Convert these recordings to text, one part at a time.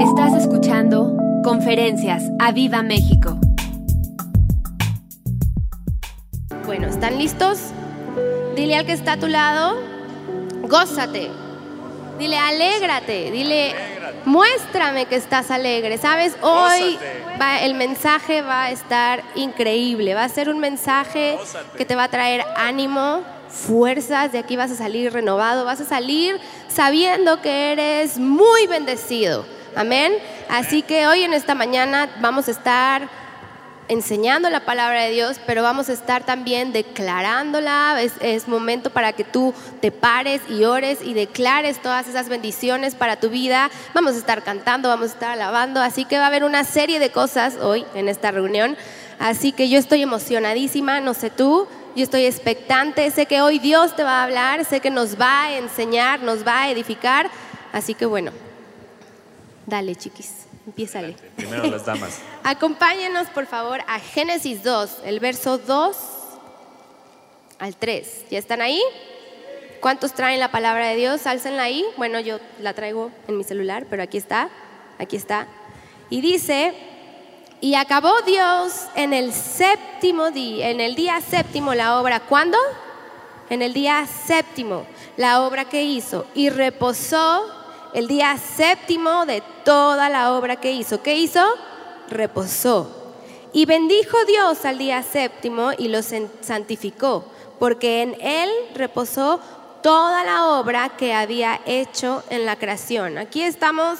Estás escuchando Conferencias a Viva México. Bueno, ¿están listos? Dile al que está a tu lado, gózate. Dile, alégrate. Dile, muéstrame que estás alegre. Sabes, hoy va- el mensaje va a estar increíble. Va a ser un mensaje Gózate. que te va a traer ánimo, fuerzas. De aquí vas a salir renovado. Vas a salir sabiendo que eres muy bendecido. Amén. Así que hoy en esta mañana vamos a estar enseñando la palabra de Dios, pero vamos a estar también declarándola. Es, momento para que tú te pares y ores y declares todas esas bendiciones para tu vida. Vamos a estar cantando, vamos a estar alabando, así que va a haber una serie de cosas hoy en esta reunión. Así que yo estoy emocionadísima, no sé tú, yo estoy expectante, sé que hoy Dios te va a hablar, sé que nos va a enseñar, nos va a edificar. Así que bueno, dale chiquis, empiézale. Primero las damas. Acompáñenos por favor a Génesis 2, el verso 2 al 3. ¿Ya están ahí? ¿Cuántos traen la palabra de Dios? Álcenla ahí. Bueno, yo la traigo en mi celular, pero aquí está, aquí está. Y dice, y acabó Dios en el séptimo día, en el día séptimo la obra. ¿Cuándo? En el día séptimo la obra que hizo y reposó el día séptimo de toda la obra que hizo. ¿Qué hizo? Reposó. Y bendijo Dios al día séptimo y lo san- santificó, porque en él reposó toda la obra que había hecho en la creación. Aquí estamos,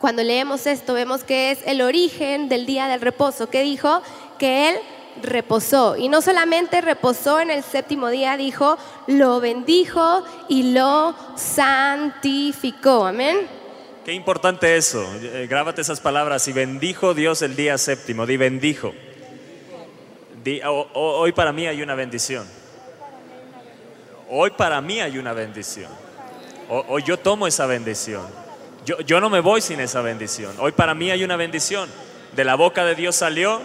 cuando leemos esto, vemos que es el origen del día del reposo. ¿Qué dijo? Que él reposó. Y no solamente reposó en el séptimo día, dijo, lo bendijo y lo santificó. Amén. Qué importante eso. Eh, grábate esas palabras. Y bendijo Dios el día séptimo. Di bendijo. Di, "O- o- hoy para mí hay una bendición. Hoy para mí hay una bendición. O- Hoy yo tomo esa bendición. Yo, yo no me voy sin esa bendición. Hoy para mí hay una bendición. De la boca de Dios salió.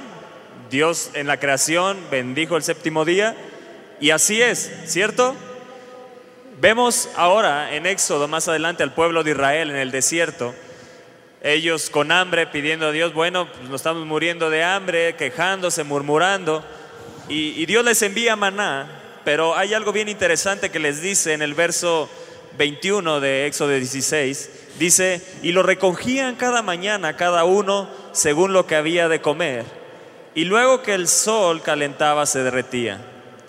Dios en la creación bendijo el séptimo día. Y así es, ¿cierto? Vemos ahora en Éxodo más adelante al pueblo de Israel en el desierto, ellos con hambre pidiendo a Dios, bueno, pues nos estamos muriendo de hambre, quejándose, murmurando, y, y Dios les envía maná, pero hay algo bien interesante que les dice en el verso 21 de Éxodo 16, dice, y lo recogían cada mañana, cada uno según lo que había de comer, y luego que el sol calentaba se derretía.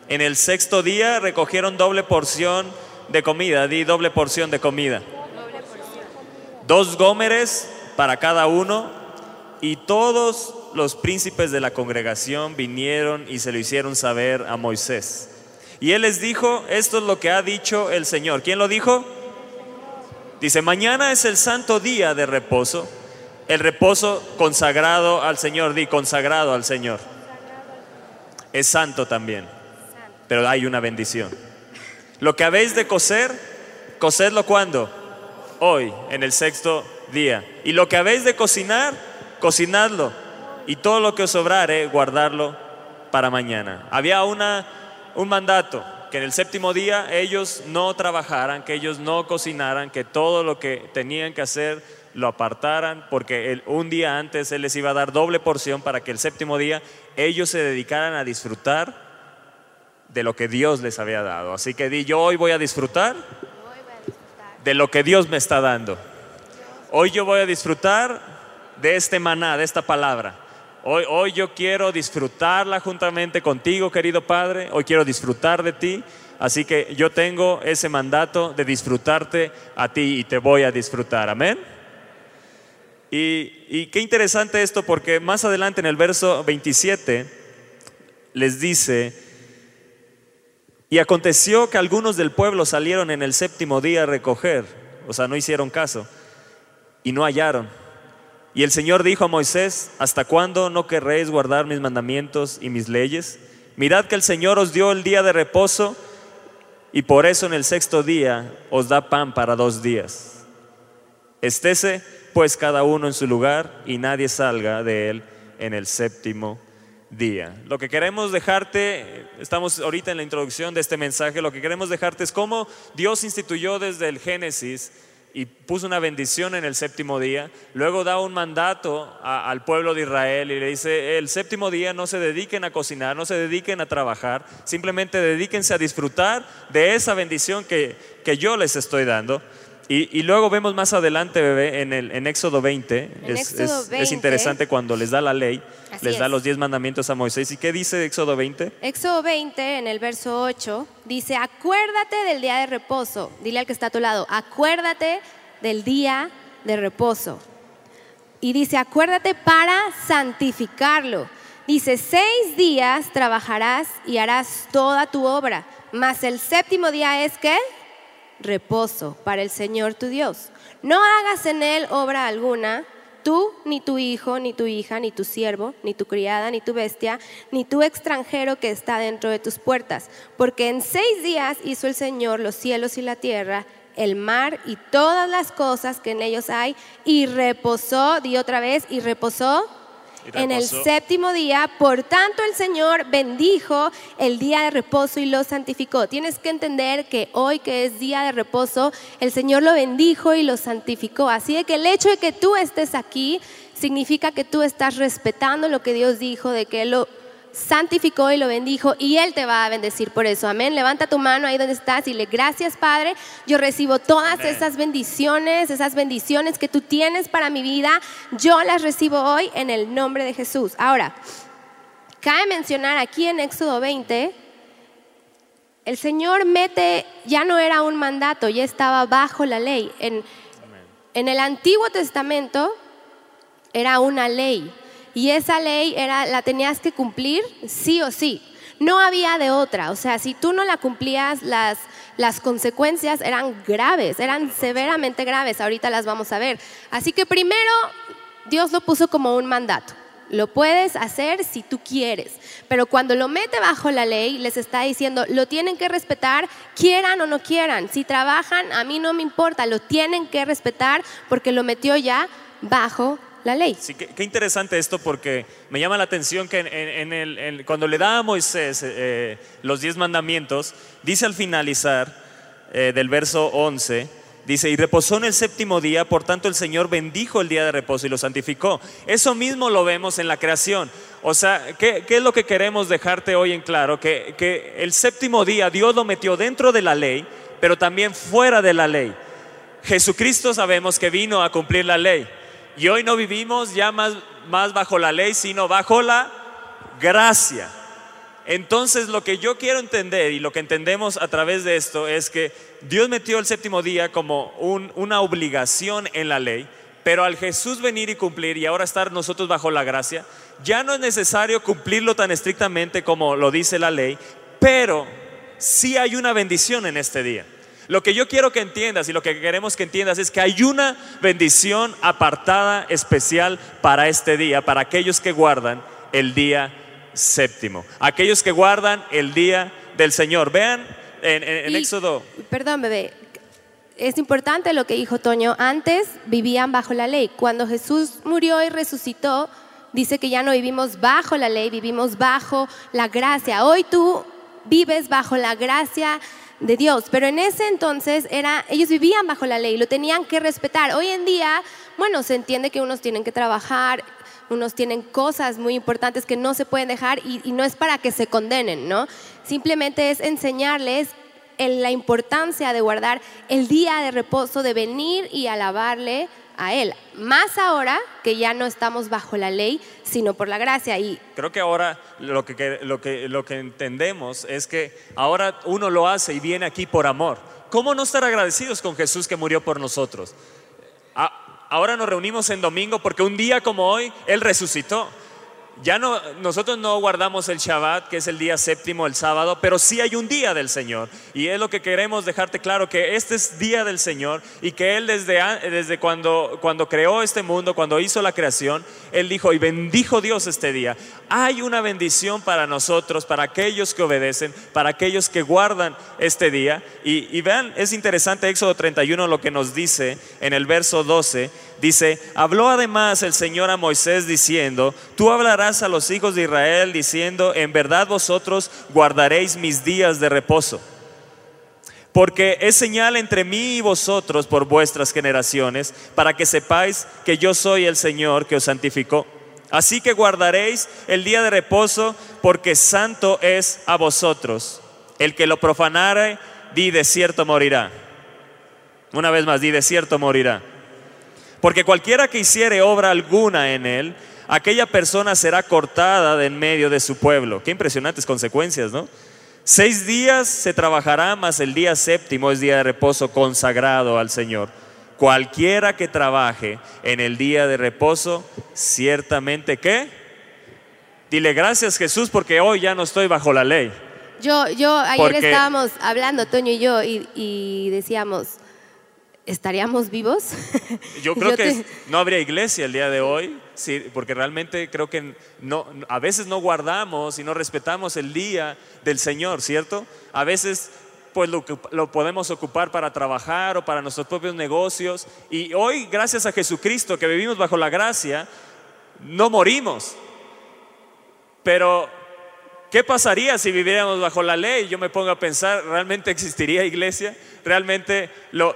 En el sexto día recogieron doble porción de comida, di doble porción de comida. Dos gómeres para cada uno y todos los príncipes de la congregación vinieron y se lo hicieron saber a Moisés. Y él les dijo, esto es lo que ha dicho el Señor. ¿Quién lo dijo? Dice, mañana es el santo día de reposo, el reposo consagrado al Señor, di consagrado al Señor. Es santo también, pero hay una bendición. Lo que habéis de coser, cosedlo cuando? Hoy, en el sexto día. Y lo que habéis de cocinar, cocinadlo. Y todo lo que os sobrare, guardarlo para mañana. Había una, un mandato, que en el séptimo día ellos no trabajaran, que ellos no cocinaran, que todo lo que tenían que hacer lo apartaran, porque un día antes Él les iba a dar doble porción para que el séptimo día ellos se dedicaran a disfrutar de lo que Dios les había dado. Así que di, yo hoy voy a disfrutar de lo que Dios me está dando. Hoy yo voy a disfrutar de este maná, de esta palabra. Hoy, hoy yo quiero disfrutarla juntamente contigo, querido Padre. Hoy quiero disfrutar de ti. Así que yo tengo ese mandato de disfrutarte a ti y te voy a disfrutar. Amén. Y, qué interesante esto porque más adelante en el verso 27 les dice, y aconteció que algunos del pueblo salieron en el séptimo día a recoger, o sea, no hicieron caso, y no hallaron. Y el Señor dijo a Moisés, ¿hasta cuándo no querréis guardar mis mandamientos y mis leyes? Mirad que el Señor os dio el día de reposo y por eso en el sexto día os da pan para dos días. Estése pues cada uno en su lugar y nadie salga de él en el séptimo día. Lo que queremos dejarte, estamos ahorita en la introducción de este mensaje, lo que queremos dejarte es cómo Dios instituyó desde el Génesis y puso una bendición en el séptimo día. Luego da un mandato al pueblo de Israel y le dice, el séptimo día no se dediquen a cocinar, no se dediquen a trabajar, simplemente dedíquense a disfrutar de esa bendición que, que yo les estoy dando. Y, y luego vemos más adelante, bebé, en, el, en Éxodo 20, En es, Éxodo es- es 20. interesante cuando les da la ley, Así les da es. los diez mandamientos a Moisés. ¿Y qué dice Éxodo 20? Éxodo 20, en el verso 8, dice, acuérdate del día de reposo. Dile al que está a tu lado, acuérdate del día de reposo. Y dice, acuérdate para santificarlo. Dice, seis días trabajarás y harás toda tu obra, mas el séptimo día es que reposo para el Señor tu Dios. No hagas en él obra alguna, tú, ni tu hijo, ni tu hija, ni tu siervo, ni tu criada, ni tu bestia, ni tu extranjero que está dentro de tus puertas, porque en seis días hizo el Señor los cielos y la tierra, el mar y todas las cosas que en ellos hay, y reposó, di otra vez, y reposó en el séptimo día, por tanto el Señor bendijo el día de reposo y lo santificó. Tienes que entender que hoy que es día de reposo, el Señor lo bendijo y lo santificó. Así de que el hecho de que tú estés aquí significa que tú estás respetando lo que Dios dijo, de que Él lo santificó y lo bendijo y Él te va a bendecir por eso. Amén. Levanta tu mano ahí donde estás y le gracias Padre. Yo recibo todas Amén. esas bendiciones, esas bendiciones que tú tienes para mi vida. Yo las recibo hoy en el nombre de Jesús. Ahora, cabe mencionar aquí en Éxodo 20, el Señor mete, ya no era un mandato, ya estaba bajo la ley. En, en el Antiguo Testamento era una ley y esa ley era la tenías que cumplir sí o sí. No había de otra, o sea, si tú no la cumplías las las consecuencias eran graves, eran severamente graves, ahorita las vamos a ver. Así que primero Dios lo puso como un mandato. Lo puedes hacer si tú quieres, pero cuando lo mete bajo la ley, les está diciendo, lo tienen que respetar, quieran o no quieran. Si trabajan, a mí no me importa, lo tienen que respetar porque lo metió ya bajo la ley. Sí, qué, interesante esto porque me llama la atención que cuando le da a Moisés eh, los diez mandamientos, dice al finalizar eh, del verso 11, dice, y reposó en el séptimo día, por tanto el Señor bendijo el día de reposo y lo santificó. Eso mismo lo vemos en la creación. O sea, ¿qué, qué es lo que queremos dejarte hoy en claro? Que, que el séptimo día Dios lo metió dentro de la ley, pero también fuera de la ley. Jesucristo sabemos que vino a cumplir la ley. Y hoy no vivimos ya más, más bajo la ley, sino bajo la gracia. Entonces lo que yo quiero entender y lo que entendemos a través de esto es que Dios metió el séptimo día como un- una obligación en la ley, pero al Jesús venir y cumplir y ahora estar nosotros bajo la gracia, ya no es necesario cumplirlo tan estrictamente como lo dice la ley, pero sí hay una bendición en este día. Lo que yo quiero que entiendas y lo que queremos que entiendas es que hay una bendición apartada especial para este día, para aquellos que guardan el día séptimo, aquellos que guardan el día del Señor. Vean en, en- en Y- Éxodo, Perdón, bebé. Es importante lo que dijo Toño. Antes vivían bajo la ley. Cuando Jesús murió y resucitó, dice que ya no vivimos bajo la ley, vivimos bajo la gracia. Hoy tú vives bajo la gracia de Dios, pero en ese entonces era ellos vivían bajo la ley, lo tenían que respetar. Hoy en día, bueno, se entiende que unos tienen que trabajar, unos tienen cosas muy importantes que no se pueden dejar y, y no es para que se condenen, ¿no? Simplemente es enseñarles en la importancia de guardar el día de reposo, de venir y alabarle a Él. Más ahora que ya no estamos bajo la ley, sino por la gracia. Y creo que ahora lo que, lo, que, lo que entendemos es que ahora uno lo hace y viene aquí por amor. ¿Cómo no estar agradecidos con Jesús que murió por nosotros? A- Ahora nos reunimos en domingo porque un día como hoy Él resucitó. Ya no, nosotros no guardamos el Shabbat, que es el día séptimo, el sábado, pero sí hay un día del Señor. Y es lo que queremos dejarte claro, que este es día del Señor y que Él desde, desde cuando, cuando creó este mundo, cuando hizo la creación, Él dijo, y bendijo Dios este día. Hay una bendición para nosotros, para aquellos que obedecen, para aquellos que guardan este día. Y, y vean, es interesante Éxodo 31 lo que nos dice en el verso 12. Dice, habló además el Señor a Moisés diciendo, tú hablarás a los hijos de Israel diciendo, en verdad vosotros guardaréis mis días de reposo Porque es señal entre mí y vosotros por vuestras generaciones, para que sepáis que yo soy el Señor que os santificó. Así que guardaréis el día de reposo, porque santo es a vosotros. El que lo profanare, di de cierto morirá. Una vez más, di de cierto morirá. Porque cualquiera que hiciere obra alguna en él, aquella persona será cortada de en medio de su pueblo. Qué impresionantes consecuencias, ¿no? Seis días se trabajará, mas el día séptimo es día de reposo consagrado al Señor. Cualquiera que trabaje en el día de reposo, ciertamente que, dile gracias Jesús porque hoy ya no estoy bajo la ley. Yo, yo ayer Porque- estábamos hablando, Toño y yo, y, y decíamos, ¿estaríamos vivos? Yo creo que te- no habría iglesia el día de hoy, sí, porque realmente creo que no, a veces no guardamos y no respetamos el día del Señor, ¿cierto? A veces pues lo, lo podemos ocupar para trabajar o para nuestros propios negocios. Y hoy, gracias a Jesucristo, que vivimos bajo la gracia, no morimos. Pero, ¿qué pasaría si viviéramos bajo la ley? Yo me pongo a pensar, ¿realmente existiría iglesia? ¿Realmente lo,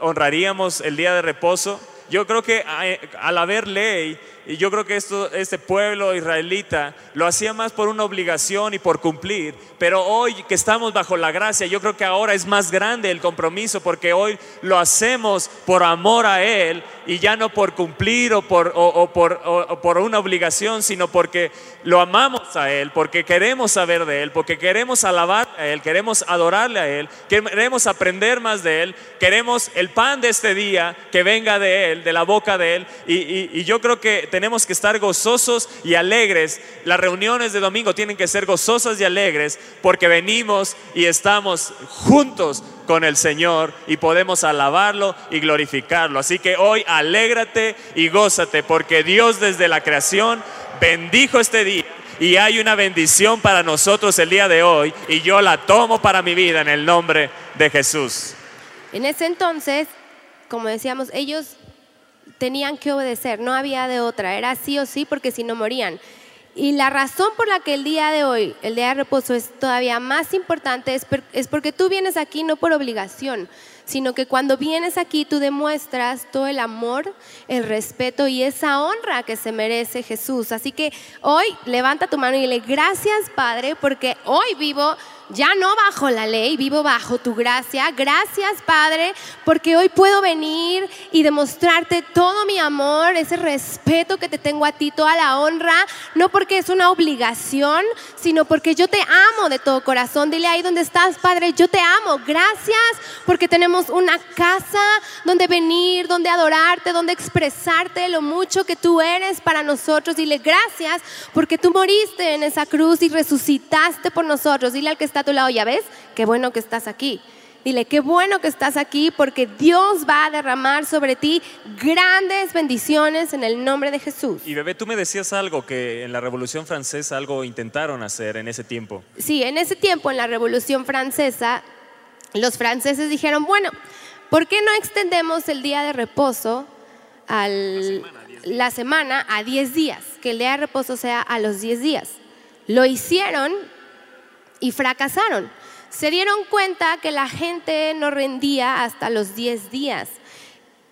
honraríamos el día de reposo? Yo creo que a- al haber ley, y yo creo que esto, este pueblo israelita lo hacía más por una obligación y por cumplir, pero hoy que estamos bajo la gracia, yo creo que ahora es más grande el compromiso porque hoy lo hacemos por amor a Él y ya no por cumplir o por, o- o por, o- por una obligación, sino porque lo amamos a Él, porque queremos saber de Él, porque queremos alabar a Él, queremos adorarle a Él, queremos aprender más de Él, queremos el pan de este día que venga de Él, de la boca de Él. Y, y- y yo creo que tenemos que estar gozosos y alegres. Las reuniones de domingo tienen que ser gozosas y alegres porque venimos y estamos juntos con el Señor y podemos alabarlo y glorificarlo. Así que hoy alégrate y gózate porque Dios desde la creación bendijo este día. Y hay una bendición para nosotros el día de hoy y yo la tomo para mi vida en el nombre de Jesús. En ese entonces, como decíamos, ellos tenían que obedecer, no había de otra, era sí o sí porque si no morían. Y la razón por la que el día de hoy, el día de reposo, es todavía más importante es, porque tú vienes aquí no por obligación, sino que cuando vienes aquí tú demuestras todo el amor, el respeto y esa honra que se merece Jesús. Así que hoy levanta tu mano y dile, gracias Padre, porque hoy vivo ya no bajo la ley, vivo bajo tu gracia. Gracias, Padre, porque hoy puedo venir y demostrarte todo mi amor, ese respeto que te tengo a ti, toda la honra, no porque es una obligación, sino porque yo te amo de todo corazón. Dile ahí donde estás, Padre, yo te amo. Gracias porque tenemos una casa donde venir, donde adorarte, donde expresarte lo mucho que tú eres para nosotros. Dile gracias porque tú moriste en esa cruz y resucitaste por nosotros. Dile al que está a tu lado, ya ves, qué bueno que estás aquí. Dile, qué bueno que estás aquí porque Dios va a derramar sobre ti grandes bendiciones en el nombre de Jesús. Y bebé, tú me decías algo que en la Revolución Francesa algo intentaron hacer en ese tiempo. Sí, en ese tiempo, en la Revolución Francesa, los franceses dijeron, bueno, ¿por qué no extendemos el día de reposo a la semana a 10 días? Que el día de reposo sea a los 10 días. Lo hicieron y fracasaron. Se dieron cuenta que la gente no rendía hasta los 10 días.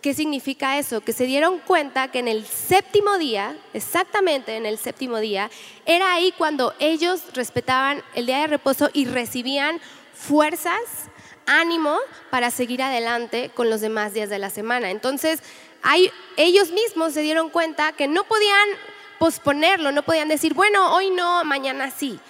¿Qué significa eso? Que se dieron cuenta que en el séptimo día, exactamente en el séptimo día, era ahí cuando ellos respetaban el día de reposo y recibían fuerzas, ánimo para seguir adelante con los demás días de la semana. Entonces, ellos mismos se dieron cuenta que no podían posponerlo, no podían decir, bueno, hoy no, mañana sí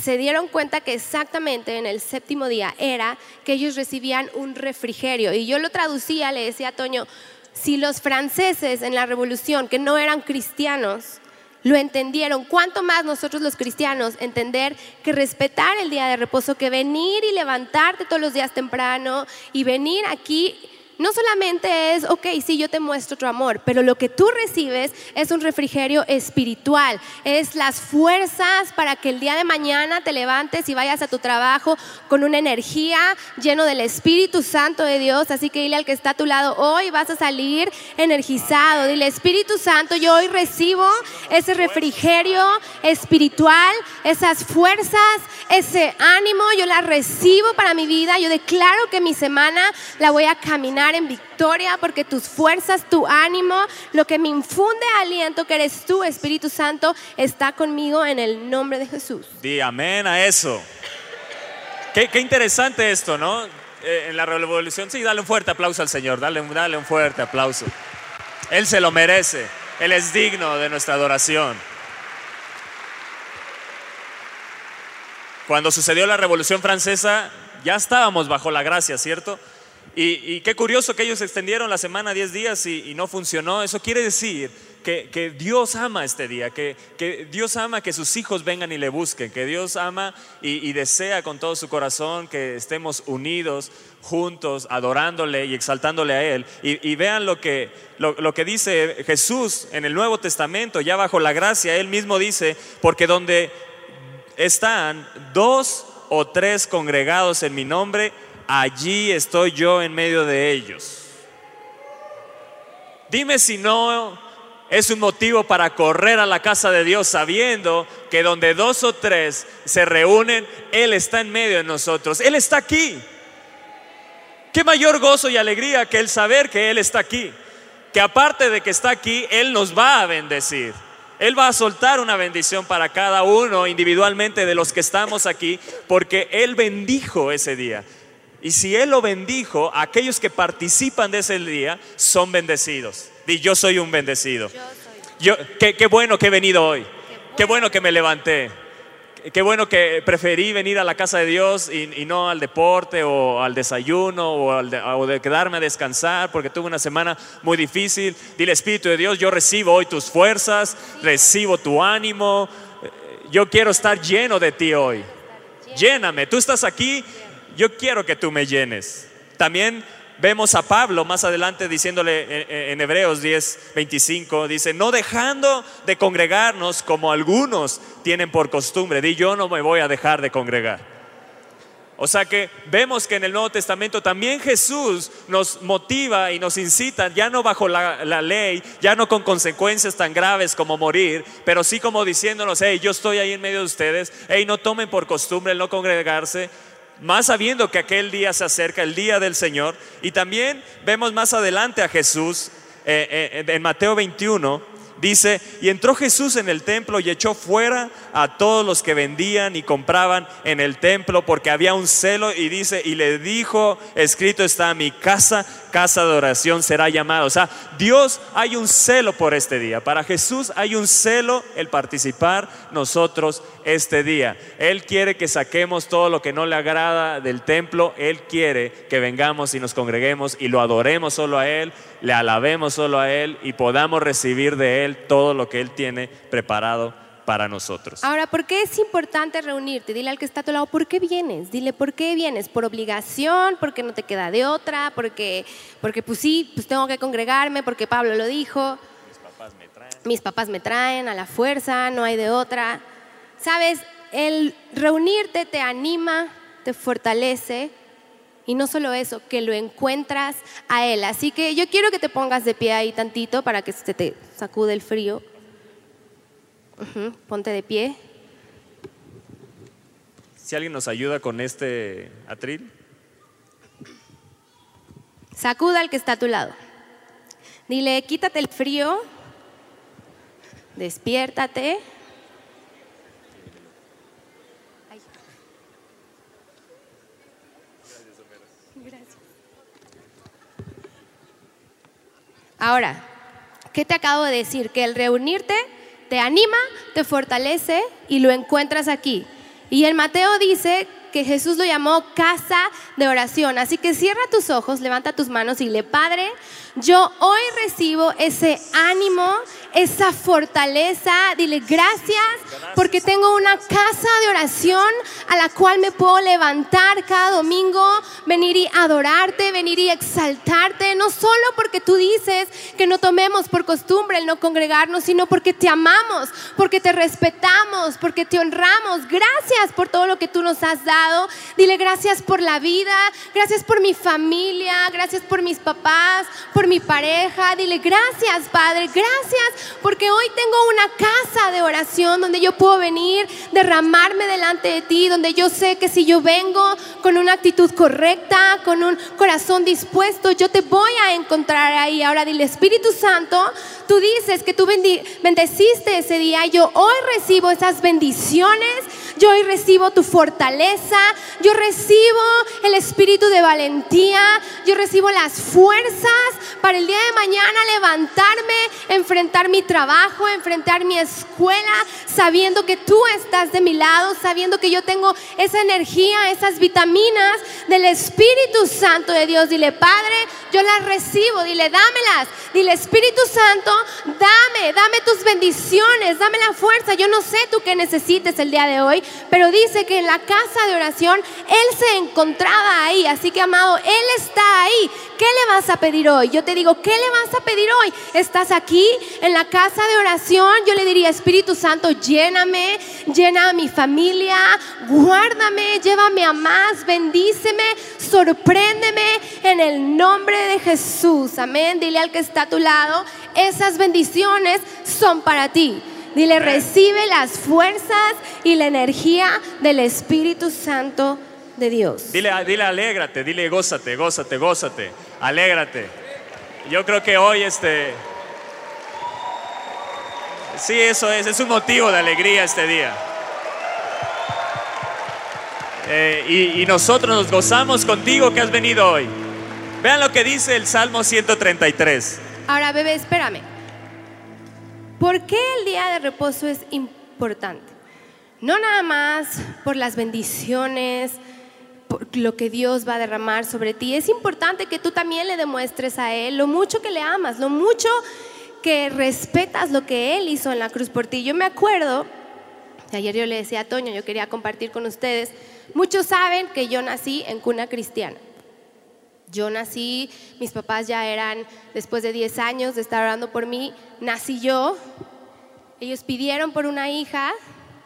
se dieron cuenta que exactamente en el séptimo día era que ellos recibían un refrigerio. Y yo lo traducía, le decía a Toño, si los franceses en la revolución, que no eran cristianos, lo entendieron, ¿cuánto más nosotros los cristianos entender que respetar el día de reposo, que venir y levantarte todos los días temprano y venir aquí no solamente es, ok, sí, yo te muestro tu amor, pero lo que tú recibes es un refrigerio espiritual, es las fuerzas para que el día de mañana te levantes y vayas a tu trabajo con una energía lleno del Espíritu Santo de Dios. Así que dile al que está a tu lado, hoy vas a salir energizado. Dile, Espíritu Santo, yo hoy recibo ese refrigerio espiritual, esas fuerzas, ese ánimo, yo la recibo para mi vida. Yo declaro que mi semana la voy a caminar en victoria porque tus fuerzas, tu ánimo, lo que me infunde aliento que eres tú, Espíritu Santo, está conmigo en el nombre de Jesús. Di amén a eso. Qué, qué interesante esto, ¿no? Eh, en la revolución, sí, dale un fuerte aplauso al Señor, dale, dale un fuerte aplauso. Él se lo merece, Él es digno de nuestra adoración. Cuando sucedió la Revolución Francesa, ya estábamos bajo la gracia, ¿cierto? Y, qué curioso que ellos extendieron la semana 10 días y, no funcionó. Eso quiere decir que, Dios ama este día, que, Dios ama que sus hijos vengan y le busquen, que Dios ama y, desea con todo su corazón que estemos unidos, juntos, adorándole y exaltándole a Él. Y, y vean lo que, lo, lo que dice Jesús en el Nuevo Testamento, ya bajo la gracia, Él mismo dice, porque donde están dos o tres congregados en mi nombre, allí estoy yo en medio de ellos. Dime si no es un motivo para correr a la casa de Dios sabiendo que donde dos o tres se reúnen, Él está en medio de nosotros. Él está aquí. Qué mayor gozo y alegría que el saber que Él está aquí. Que aparte de que está aquí, Él nos va a bendecir. Él va a soltar una bendición para cada uno individualmente de los que estamos aquí, porque Él bendijo ese día. Y si Él lo bendijo, aquellos que participan de ese día son bendecidos. Di, yo soy un bendecido. Yo, qué, qué bueno que he venido hoy. Qué bueno que me levanté. Qué bueno que preferí venir a la casa de Dios y, y no al deporte o al desayuno o, al de, o de quedarme a descansar porque tuve una semana muy difícil. Dile, Espíritu de Dios, yo recibo hoy tus fuerzas, recibo tu ánimo. Yo quiero estar lleno de ti hoy. Lléname. Tú estás aquí, yo quiero que tú me llenes. También vemos a Pablo más adelante diciéndole en, Hebreos 10, 25, dice, no dejando de congregarnos como algunos tienen por costumbre. Di, yo no me voy a dejar de congregar. O sea que vemos que en el Nuevo Testamento también Jesús nos motiva y nos incita, ya no bajo la, la, ley, ya no con consecuencias tan graves como morir, pero sí como diciéndonos, hey, yo estoy ahí en medio de ustedes, hey, no tomen por costumbre el no congregarse, más sabiendo que aquel día se acerca, el día del Señor. Y también vemos más adelante a Jesús eh, eh, en Mateo 21. Dice, y entró Jesús en el templo y echó fuera a todos los que vendían y compraban en el templo porque había un celo y dice, y le dijo, escrito está, mi casa, casa de oración será llamada. O sea, Dios hay un celo por este día. Para Jesús hay un celo el participar nosotros este día. Él quiere que saquemos todo lo que no le agrada del templo. Él quiere que vengamos y nos congreguemos y lo adoremos solo a Él, le alabemos solo a Él y podamos recibir de Él todo lo que Él tiene preparado para nosotros. Ahora, ¿por qué es importante reunirte? Dile al que está a tu lado, ¿por qué vienes? Dile, ¿por qué vienes? ¿Por obligación? ¿Porque no te queda de otra? ¿Porque, porque pues sí, pues tengo que congregarme? ¿Porque Pablo lo dijo? Mis papás me traen. Mis papás me traen a la fuerza, no hay de otra. Sabes, el reunirte te anima, te fortalece. Y no solo eso, que lo encuentras a Él. Así que yo quiero que te pongas de pie ahí tantito para que se te sacude el frío. Ponte de pie. Si alguien nos ayuda con este atril. Sacuda al que está a tu lado. Dile, quítate el frío. Despiértate. Ahora, ¿qué te acabo de decir? Que el reunirte te anima, te fortalece y lo encuentras aquí. Y en Mateo dice que Jesús lo llamó casa de oración. Así que cierra tus ojos, levanta tus manos y le, Padre, yo hoy recibo ese ánimo, esa fortaleza. Dile gracias porque tengo una casa de oración a la cual me puedo levantar cada domingo, venir y adorarte, venir y exaltarte, no solo porque tú dices que no tomemos por costumbre el no congregarnos, sino porque te amamos, porque te respetamos, porque te honramos. Gracias por todo lo que tú nos has dado. Dile gracias por la vida, gracias por mi familia, gracias por mis papás, por mi pareja. Dile gracias, Padre, gracias porque hoy tengo una casa de oración donde yo puedo venir, derramarme delante de ti, donde yo sé que si yo vengo con una actitud correcta, con un corazón dispuesto, yo te voy a encontrar ahí. Ahora dile, Espíritu Santo, tú dices que tú bendeciste ese día, yo hoy recibo esas bendiciones, yo hoy recibo tu fortaleza, yo recibo el espíritu de valentía, yo recibo las fuerzas para el día de mañana levantarme, enfrentar mi trabajo, enfrentar mi escuela, sabiendo que tú estás de mi lado, sabiendo que yo tengo esa energía, esas vitaminas del Espíritu Santo de Dios. Dile, Padre, yo las recibo, dile, dámelas. Dile, Espíritu Santo, dame, dame tus bendiciones, dame la fuerza. Yo no sé tú qué necesites el día de hoy, pero dice que en la casa de oración Él se encontraba ahí. Así que, amado, Él está ahí. ¿Qué le vas a pedir hoy? Yo te digo, ¿qué le vas a pedir hoy? Estás aquí en la casa de oración. Yo le diría, Espíritu Santo, lléname, llena a mi familia, guárdame, llévame a más, bendíceme, sorpréndeme en el nombre de Jesús. Amén. Dile al que está a tu lado, esas bendiciones son para ti. Dile, recibe las fuerzas y la energía del Espíritu Santo de Dios. Dile, dile, alégrate, dile, gózate, gózate, gózate, alégrate. Yo creo que hoy este... Sí, eso es, es un motivo de alegría este día. Eh, y, y nosotros nos gozamos contigo que has venido hoy. Vean lo que dice el Salmo 133. Ahora, bebé, espérame. ¿Por qué el día de reposo es importante? No nada más por las bendiciones, por lo que Dios va a derramar sobre ti. Es importante que tú también le demuestres a Él lo mucho que le amas, lo mucho que respetas lo que Él hizo en la cruz por ti. Yo me acuerdo, ayer yo le decía a Toño, yo quería compartir con ustedes, muchos saben que yo nací en cuna cristiana. Yo nací, mis papás ya eran, después de 10 años de estar orando por mí, nací yo. Ellos pidieron por una hija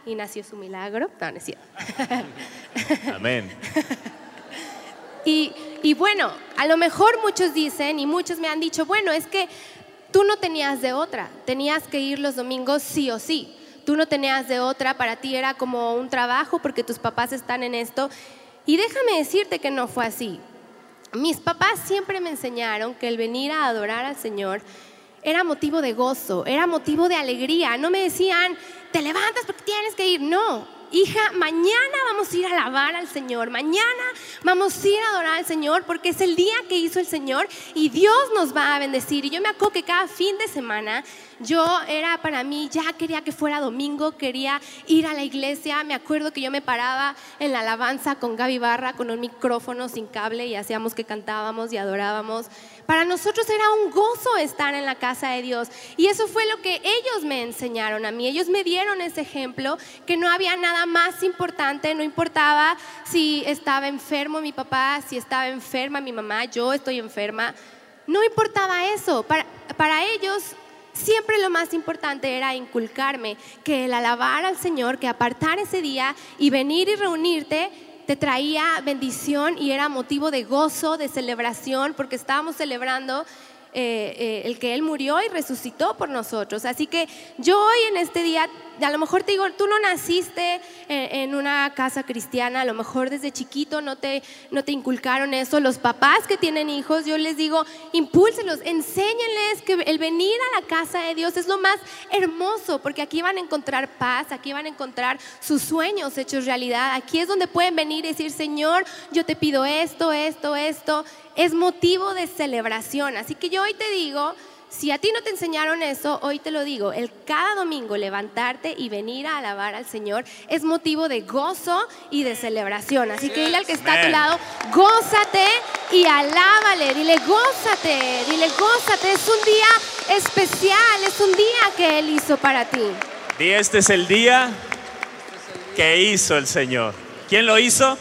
y nació su milagro. No, no es cierto. Amén. Y, y bueno, a lo mejor muchos dicen y muchos me han dicho, bueno, es que tú no tenías de otra, tenías que ir los domingos sí o sí. Tú no tenías de otra, para ti era como un trabajo porque tus papás están en esto. Y déjame decirte que no fue así. Mis papás siempre me enseñaron que el venir a adorar al Señor era motivo de gozo, era motivo de alegría. No me decían, te levantas porque tienes que ir. No, hija, mañana vamos a ir a alabar al Señor, mañana vamos a ir a adorar al Señor porque es el día que hizo el Señor y Dios nos va a bendecir. Y yo me acuerdo que cada fin de semana yo era para mí, ya quería que fuera domingo, quería ir a la iglesia. Me acuerdo que yo me paraba en la alabanza con Gaby Barra, con un micrófono sin cable y hacíamos que cantábamos y adorábamos. Para nosotros era un gozo estar en la casa de Dios. Y eso fue lo que ellos me enseñaron a mí. Ellos me dieron ese ejemplo, que no había nada más importante, no importaba si estaba enfermo mi papá, si estaba enferma mi mamá, yo estoy enferma. No importaba eso. Para, para ellos siempre lo más importante era inculcarme que el alabar al Señor, que apartar ese día y venir y reunirte, te traía bendición y era motivo de gozo, de celebración, porque estábamos celebrando eh, eh, el que Él murió y resucitó por nosotros. Así que yo hoy en este día a lo mejor te digo, tú no naciste en, una casa cristiana, a lo mejor desde chiquito no te, no te inculcaron eso. Los papás que tienen hijos, yo les digo, impúlsenlos, enséñenles que el venir a la casa de Dios es lo más hermoso, porque aquí van a encontrar paz, aquí van a encontrar sus sueños hechos realidad. Aquí es donde pueden venir y decir, Señor, yo te pido esto, esto, esto. Es motivo de celebración. Así que yo hoy te digo, si a ti no te enseñaron eso, hoy te lo digo, el cada domingo levantarte y venir a alabar al Señor es motivo de gozo y de celebración. Así que dile al que está a tu lado, gózate y alábale, dile gózate, dile gózate, es un día especial, es un día que Él hizo para ti. Di, este es el día que hizo el Señor. ¿Quién lo hizo?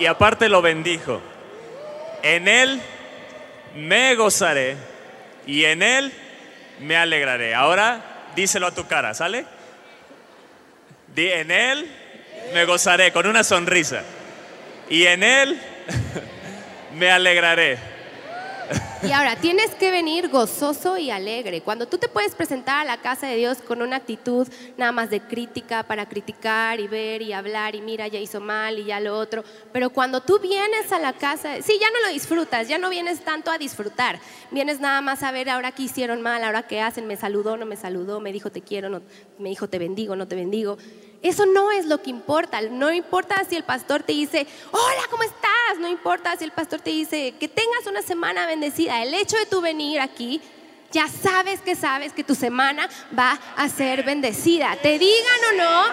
Y aparte lo bendijo. En Él me gozaré y en Él me alegraré. Ahora díselo a tu cara, ¿sale? Di, en Él me gozaré con una sonrisa. Y en Él me alegraré. Y ahora, tienes que venir gozoso y alegre. Cuando tú te puedes presentar a la casa de Dios con una actitud nada más de crítica para criticar y ver y hablar y mira, ya hizo mal y ya lo otro. Pero cuando tú vienes a la casa, sí, ya no lo disfrutas, ya no vienes tanto a disfrutar. Vienes nada más a ver ahora qué hicieron mal, ahora qué hacen, me saludó, no me saludó, me dijo te quiero, no, me dijo te bendigo, no te bendigo. Eso no es lo que importa. No importa si el pastor te dice, hola, ¿cómo estás? No importa si el pastor te dice, que tengas una semana bendecida. El hecho de tú venir aquí, ya sabes que sabes que tu semana va a ser bendecida. Te digan o no,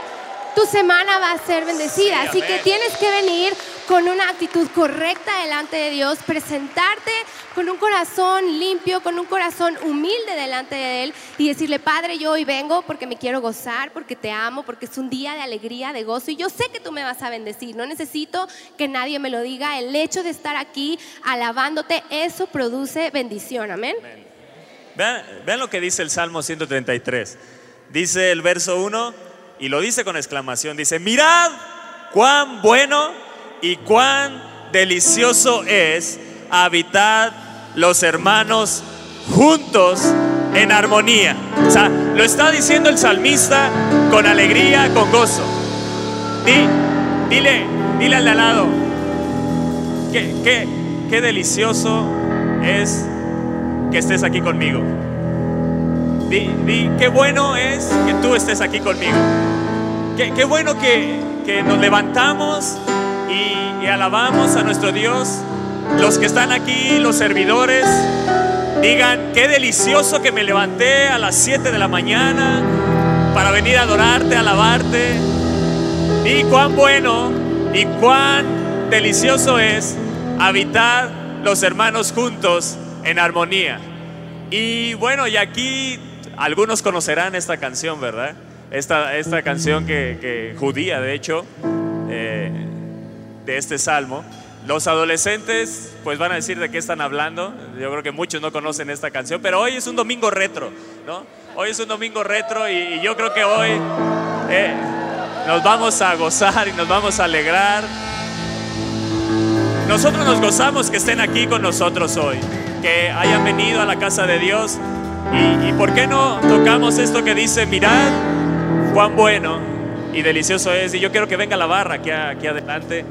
tu semana va a ser bendecida. Sí, Así que tienes que venir con una actitud correcta delante de Dios, presentarte con un corazón limpio, con un corazón humilde delante de Él y decirle, Padre, yo hoy vengo porque me quiero gozar, porque te amo, porque es un día de alegría, de gozo y yo sé que tú me vas a bendecir. No necesito que nadie me lo diga. El hecho de estar aquí alabándote, eso produce bendición. Amén. Vean, vean lo que dice el Salmo 133. Dice el verso 1 y lo dice con exclamación. Dice, mirad cuán bueno y cuán delicioso es habitar los hermanos juntos en armonía. O sea, lo está diciendo el salmista con alegría, con gozo. Di- dile, dile al de al lado, qué, qué, qué delicioso es que estés aquí conmigo. Di, di, qué bueno es que tú estés aquí conmigo. Qué, qué bueno que, que nos levantamos y, alabamos a nuestro Dios. Los que están aquí, los servidores, digan, qué delicioso que me levanté a las 7 de la mañana para venir a adorarte, a alabarte. Y cuán bueno y cuán delicioso es habitar los hermanos juntos en armonía. Y bueno, y aquí algunos conocerán esta canción, ¿verdad? Esta, esta canción que, que judía, de hecho, eh, este salmo. Los adolescentes pues van a decir de qué están hablando. Yo creo que muchos no conocen esta canción, pero hoy es un domingo retro, ¿no? Hoy es un domingo retro y, yo creo que hoy eh, nos vamos a gozar y nos vamos a alegrar. Nosotros nos gozamos que estén aquí con nosotros hoy, que hayan venido a la casa de Dios. Y, y por qué no tocamos esto que dice, mirad cuán bueno y delicioso es. Y yo quiero que venga la barra aquí, aquí adelante.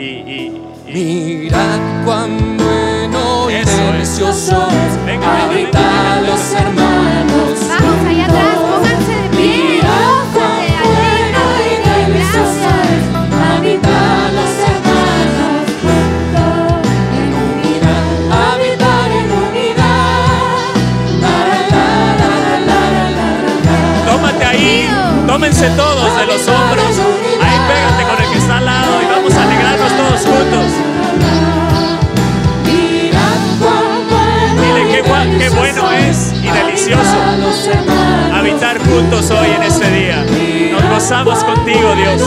Y, y- y- Mirad cuán bueno y Eso es. delicioso es Venga, los hermanos. Vamos allá atrás, pónganse de pie. Mirad cuán bueno y delicioso es habitar los hermanos juntos en unidad. Habitar en unidad. La, la, la, la, la, la, la, la. tómate ahí, tómense todos de los hombros. Habitar juntos hoy en este día. Nos gozamos contigo, Dios.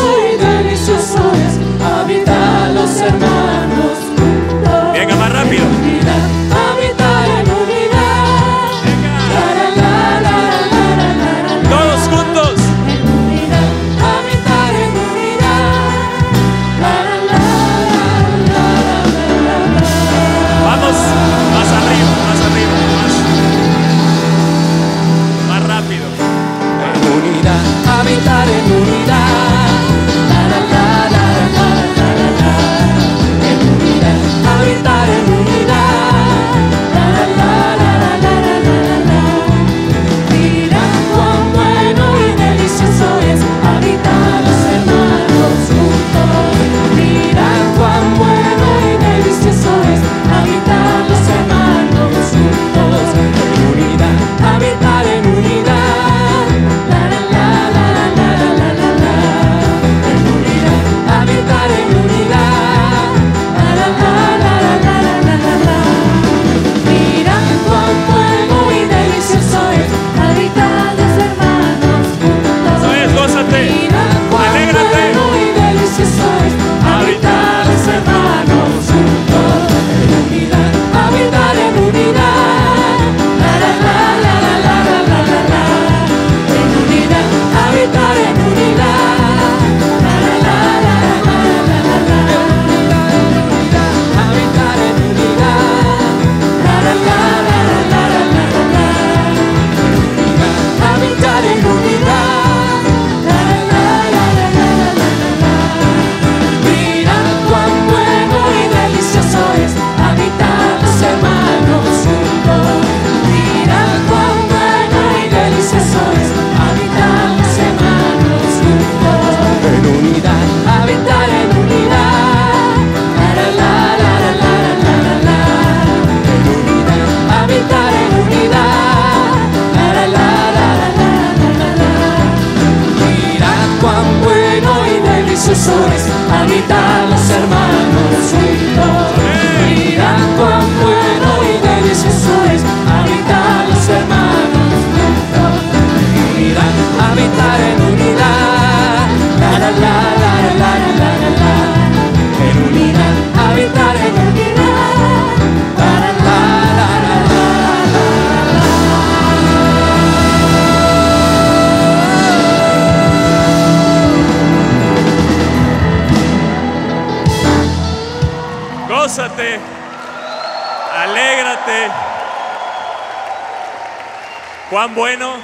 Juan Bueno.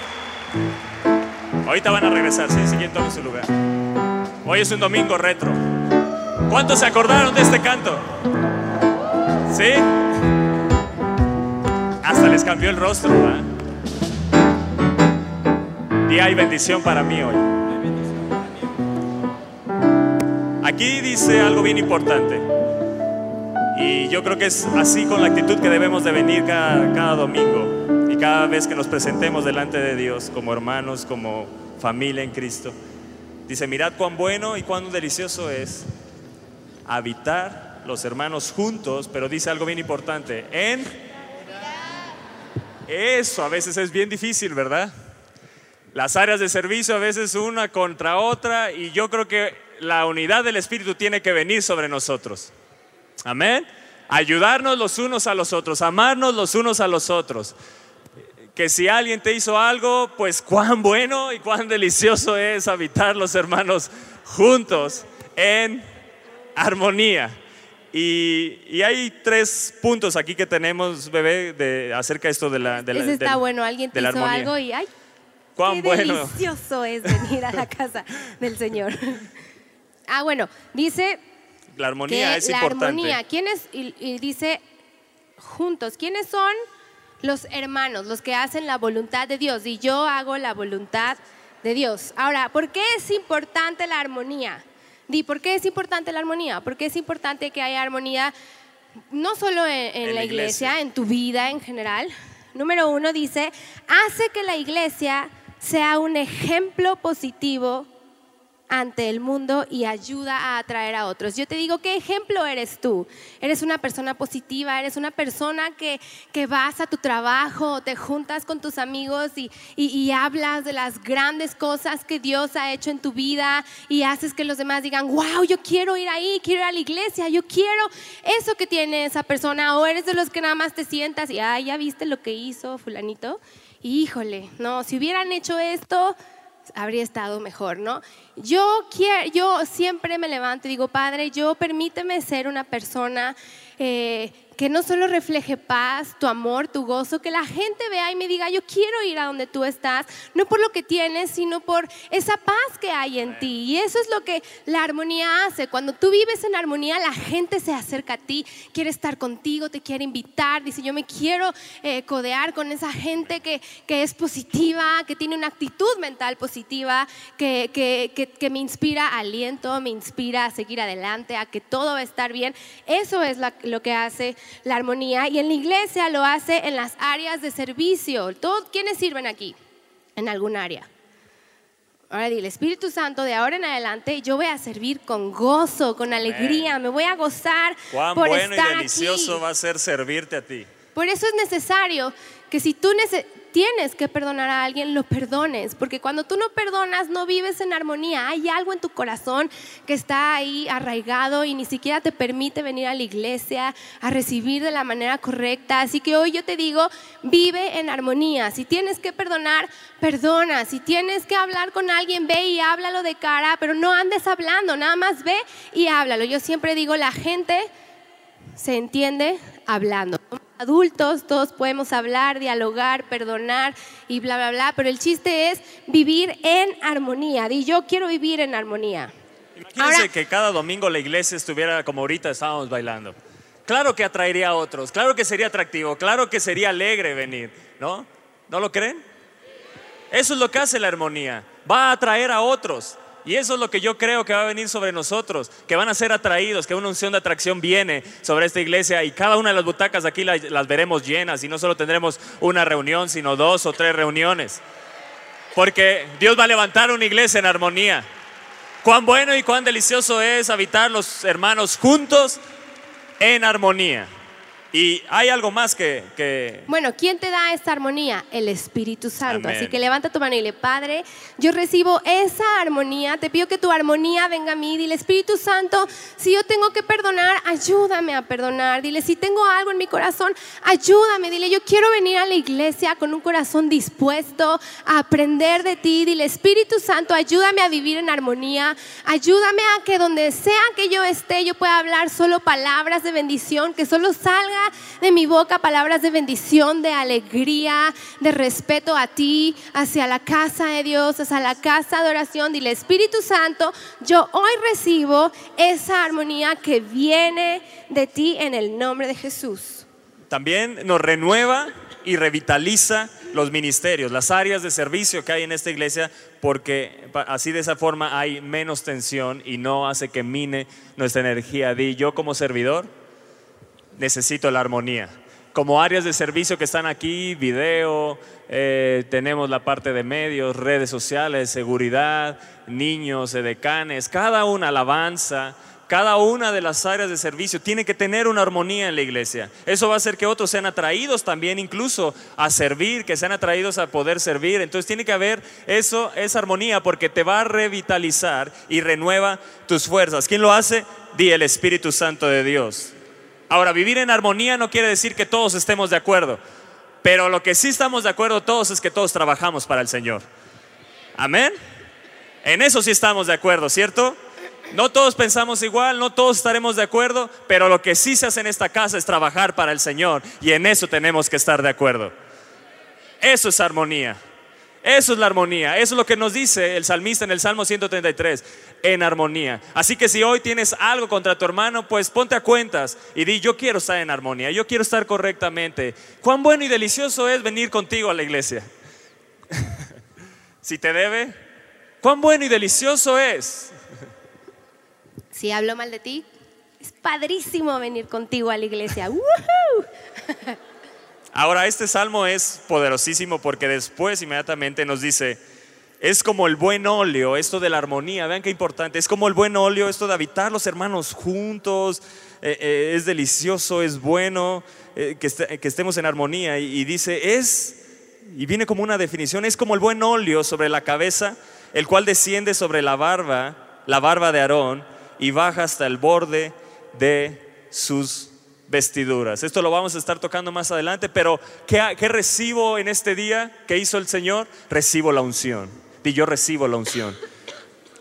Ahorita van a regresar, sí, siguiendo quieren tomen su lugar. Hoy es un domingo retro. ¿Cuántos se acordaron de este canto? ¿Sí? Hasta les cambió el rostro, ¿verdad? Día y bendición para mí hoy. Aquí dice algo bien importante. Y yo creo que es así con la actitud que debemos de venir cada, cada domingo y cada vez que nos presentemos delante de Dios como hermanos, como familia en Cristo. Dice, mirad cuán bueno y cuán delicioso es habitar los hermanos juntos, pero dice algo bien importante, en... Eso a veces es bien difícil, ¿verdad? Las áreas de servicio a veces una contra otra y yo creo que la unidad del Espíritu tiene que venir sobre nosotros. Amén. Ayudarnos los unos a los otros, amarnos los unos a los otros. Que si alguien te hizo algo, pues cuán bueno y cuán delicioso es habitar los hermanos juntos en armonía. Y, y hay tres puntos aquí que tenemos, bebé, de, acerca de esto de la, de la- Ese está bueno, alguien te hizo armonía. algo y ¡ay! Cuán qué bueno. delicioso es venir a la casa del Señor. Ah, bueno, dice La armonía es la importante. armonía, ¿quiénes? Y, y dice juntos, ¿quiénes son los hermanos, los que hacen la voluntad de Dios? Y yo hago la voluntad de Dios. Ahora, ¿por qué es importante la armonía? Di, ¿por qué es importante la armonía? Porque es importante que haya armonía no solo en, en En la la iglesia, iglesia. en tu vida en general. Número uno dice, hace que la iglesia sea un ejemplo positivo ante el mundo y ayuda a atraer a otros. Yo te digo, ¿qué ejemplo eres tú? Eres una persona positiva, eres una persona que, que vas a tu trabajo, te juntas con tus amigos y, y- hablas de las grandes cosas que Dios ha hecho en tu vida y haces que los demás digan, wow, yo quiero ir ahí, quiero ir a la iglesia, yo quiero eso que tiene esa persona. O eres de los que nada más te sientas y, ya viste lo que hizo fulanito. Híjole, no, si hubieran hecho esto, habría estado mejor, ¿no? Yo quiero, yo siempre me levanto y digo, Padre, yo permíteme ser una persona eh, que no solo refleje paz, tu amor, tu gozo, que la gente vea y me diga, yo quiero ir a donde tú estás, no por lo que tienes, sino por esa paz que hay en ti. Y eso es lo que la armonía hace. Cuando tú vives en armonía, la gente se acerca a ti, quiere estar contigo, te quiere invitar, dice, yo me quiero eh, codear con esa gente que, que es positiva, que tiene una actitud mental positiva, que, que, que- me inspira aliento, me inspira a seguir adelante, a que todo va a estar bien. Eso es lo que hace la armonía y en la iglesia lo hace en las áreas de servicio. ¿Todos, ¿Quiénes sirven aquí? En algún área. Ahora dile, Espíritu Santo, de ahora en adelante yo voy a servir con gozo, con alegría, me voy a gozar Cuán por bueno y estar delicioso aquí. va a ser servirte a ti. Por eso es necesario que si tú tienes que perdonar a alguien, lo perdones. Porque cuando tú no perdonas, no vives en armonía. Hay algo en tu corazón que está ahí arraigado y ni siquiera te permite venir a la iglesia a recibir de la manera correcta. Así que hoy yo te digo, vive en armonía. Si tienes que perdonar, perdona. Si tienes que hablar con alguien, ve y háblalo de cara, pero no andes hablando, nada más ve y háblalo. Yo siempre digo, la gente se entiende hablando. Adultos, todos podemos hablar, dialogar, perdonar y bla, bla, bla, pero el chiste es vivir en armonía. Y yo quiero vivir en armonía. Imagínense Ahora- que cada domingo la iglesia estuviera como ahorita estábamos bailando. Claro que atraería a otros, claro que sería atractivo, claro que sería alegre venir, ¿no? ¿No lo creen? Eso es lo que hace la armonía. Va a atraer a otros. Y eso es lo que yo creo que va a venir sobre nosotros, que van a ser atraídos, que una unción de atracción viene sobre esta iglesia y cada una de las butacas aquí las, las veremos llenas y no solo tendremos una reunión, sino dos o tres reuniones. Porque Dios va a levantar una iglesia en armonía. Cuán bueno y cuán delicioso es habitar los hermanos juntos en armonía. Y hay algo más que, que Bueno, ¿quién te da esta armonía? El Espíritu Santo. Amén. Así que levanta tu mano y dile, Padre, yo recibo esa armonía. Te pido que tu armonía venga a mí. Dile, Espíritu Santo, si yo tengo que perdonar, ayúdame a perdonar. Dile, si tengo algo en mi corazón, ayúdame. Dile, yo quiero venir a la iglesia con un corazón dispuesto a aprender de ti. Dile, Espíritu Santo, ayúdame a vivir en armonía. Ayúdame a que donde sea que yo esté, yo pueda hablar solo palabras de bendición, que solo salgan de mi boca palabras de bendición, de alegría, de respeto a ti, hacia la casa de Dios, hacia la casa de oración. Dile, Espíritu Santo, yo hoy recibo esa armonía que viene de ti en el nombre de Jesús. También nos renueva y revitaliza los ministerios, las áreas de servicio que hay en esta iglesia, porque así de esa forma hay menos tensión y no hace que mine nuestra energía. Di, yo como servidor necesito la armonía. Como áreas de servicio que están aquí, video, eh, tenemos la parte de medios, redes sociales, seguridad, niños, edecanes, cada una alabanza, cada una de las áreas de servicio tiene que tener una armonía en la iglesia. Eso va a hacer que otros sean atraídos también incluso a servir, que sean atraídos a poder servir. Entonces tiene que haber eso, esa armonía porque te va a revitalizar y renueva tus fuerzas. ¿Quién lo hace? Di el Espíritu Santo de Dios. Ahora, vivir en armonía no quiere decir que todos estemos de acuerdo, pero lo que sí estamos de acuerdo todos es que todos trabajamos para el Señor. Amén. En eso sí estamos de acuerdo, ¿cierto? No todos pensamos igual, no todos estaremos de acuerdo, pero lo que sí se hace en esta casa es trabajar para el Señor y en eso tenemos que estar de acuerdo. Eso es armonía. Eso es la armonía. Eso es lo que nos dice el salmista en el Salmo 133, en armonía. Así que si hoy tienes algo contra tu hermano, pues ponte a cuentas y di, yo quiero estar en armonía, yo quiero estar correctamente. Cuán bueno y delicioso es venir contigo a la iglesia. si te debe, cuán bueno y delicioso es. Si hablo mal de ti, es padrísimo venir contigo a la iglesia. Ahora, este salmo es poderosísimo porque después inmediatamente nos dice, es como el buen óleo, esto de la armonía, vean qué importante, es como el buen óleo, esto de habitar los hermanos juntos, eh, eh, es delicioso, es bueno eh, que, este- que estemos en armonía. Y, y dice, es, y viene como una definición, es como el buen óleo sobre la cabeza, el cual desciende sobre la barba, la barba de Aarón, y baja hasta el borde de sus vestiduras. Esto lo vamos a estar tocando más adelante, pero ¿qué, qué recibo en este día que hizo el Señor? Recibo la unción. Y yo recibo la unción.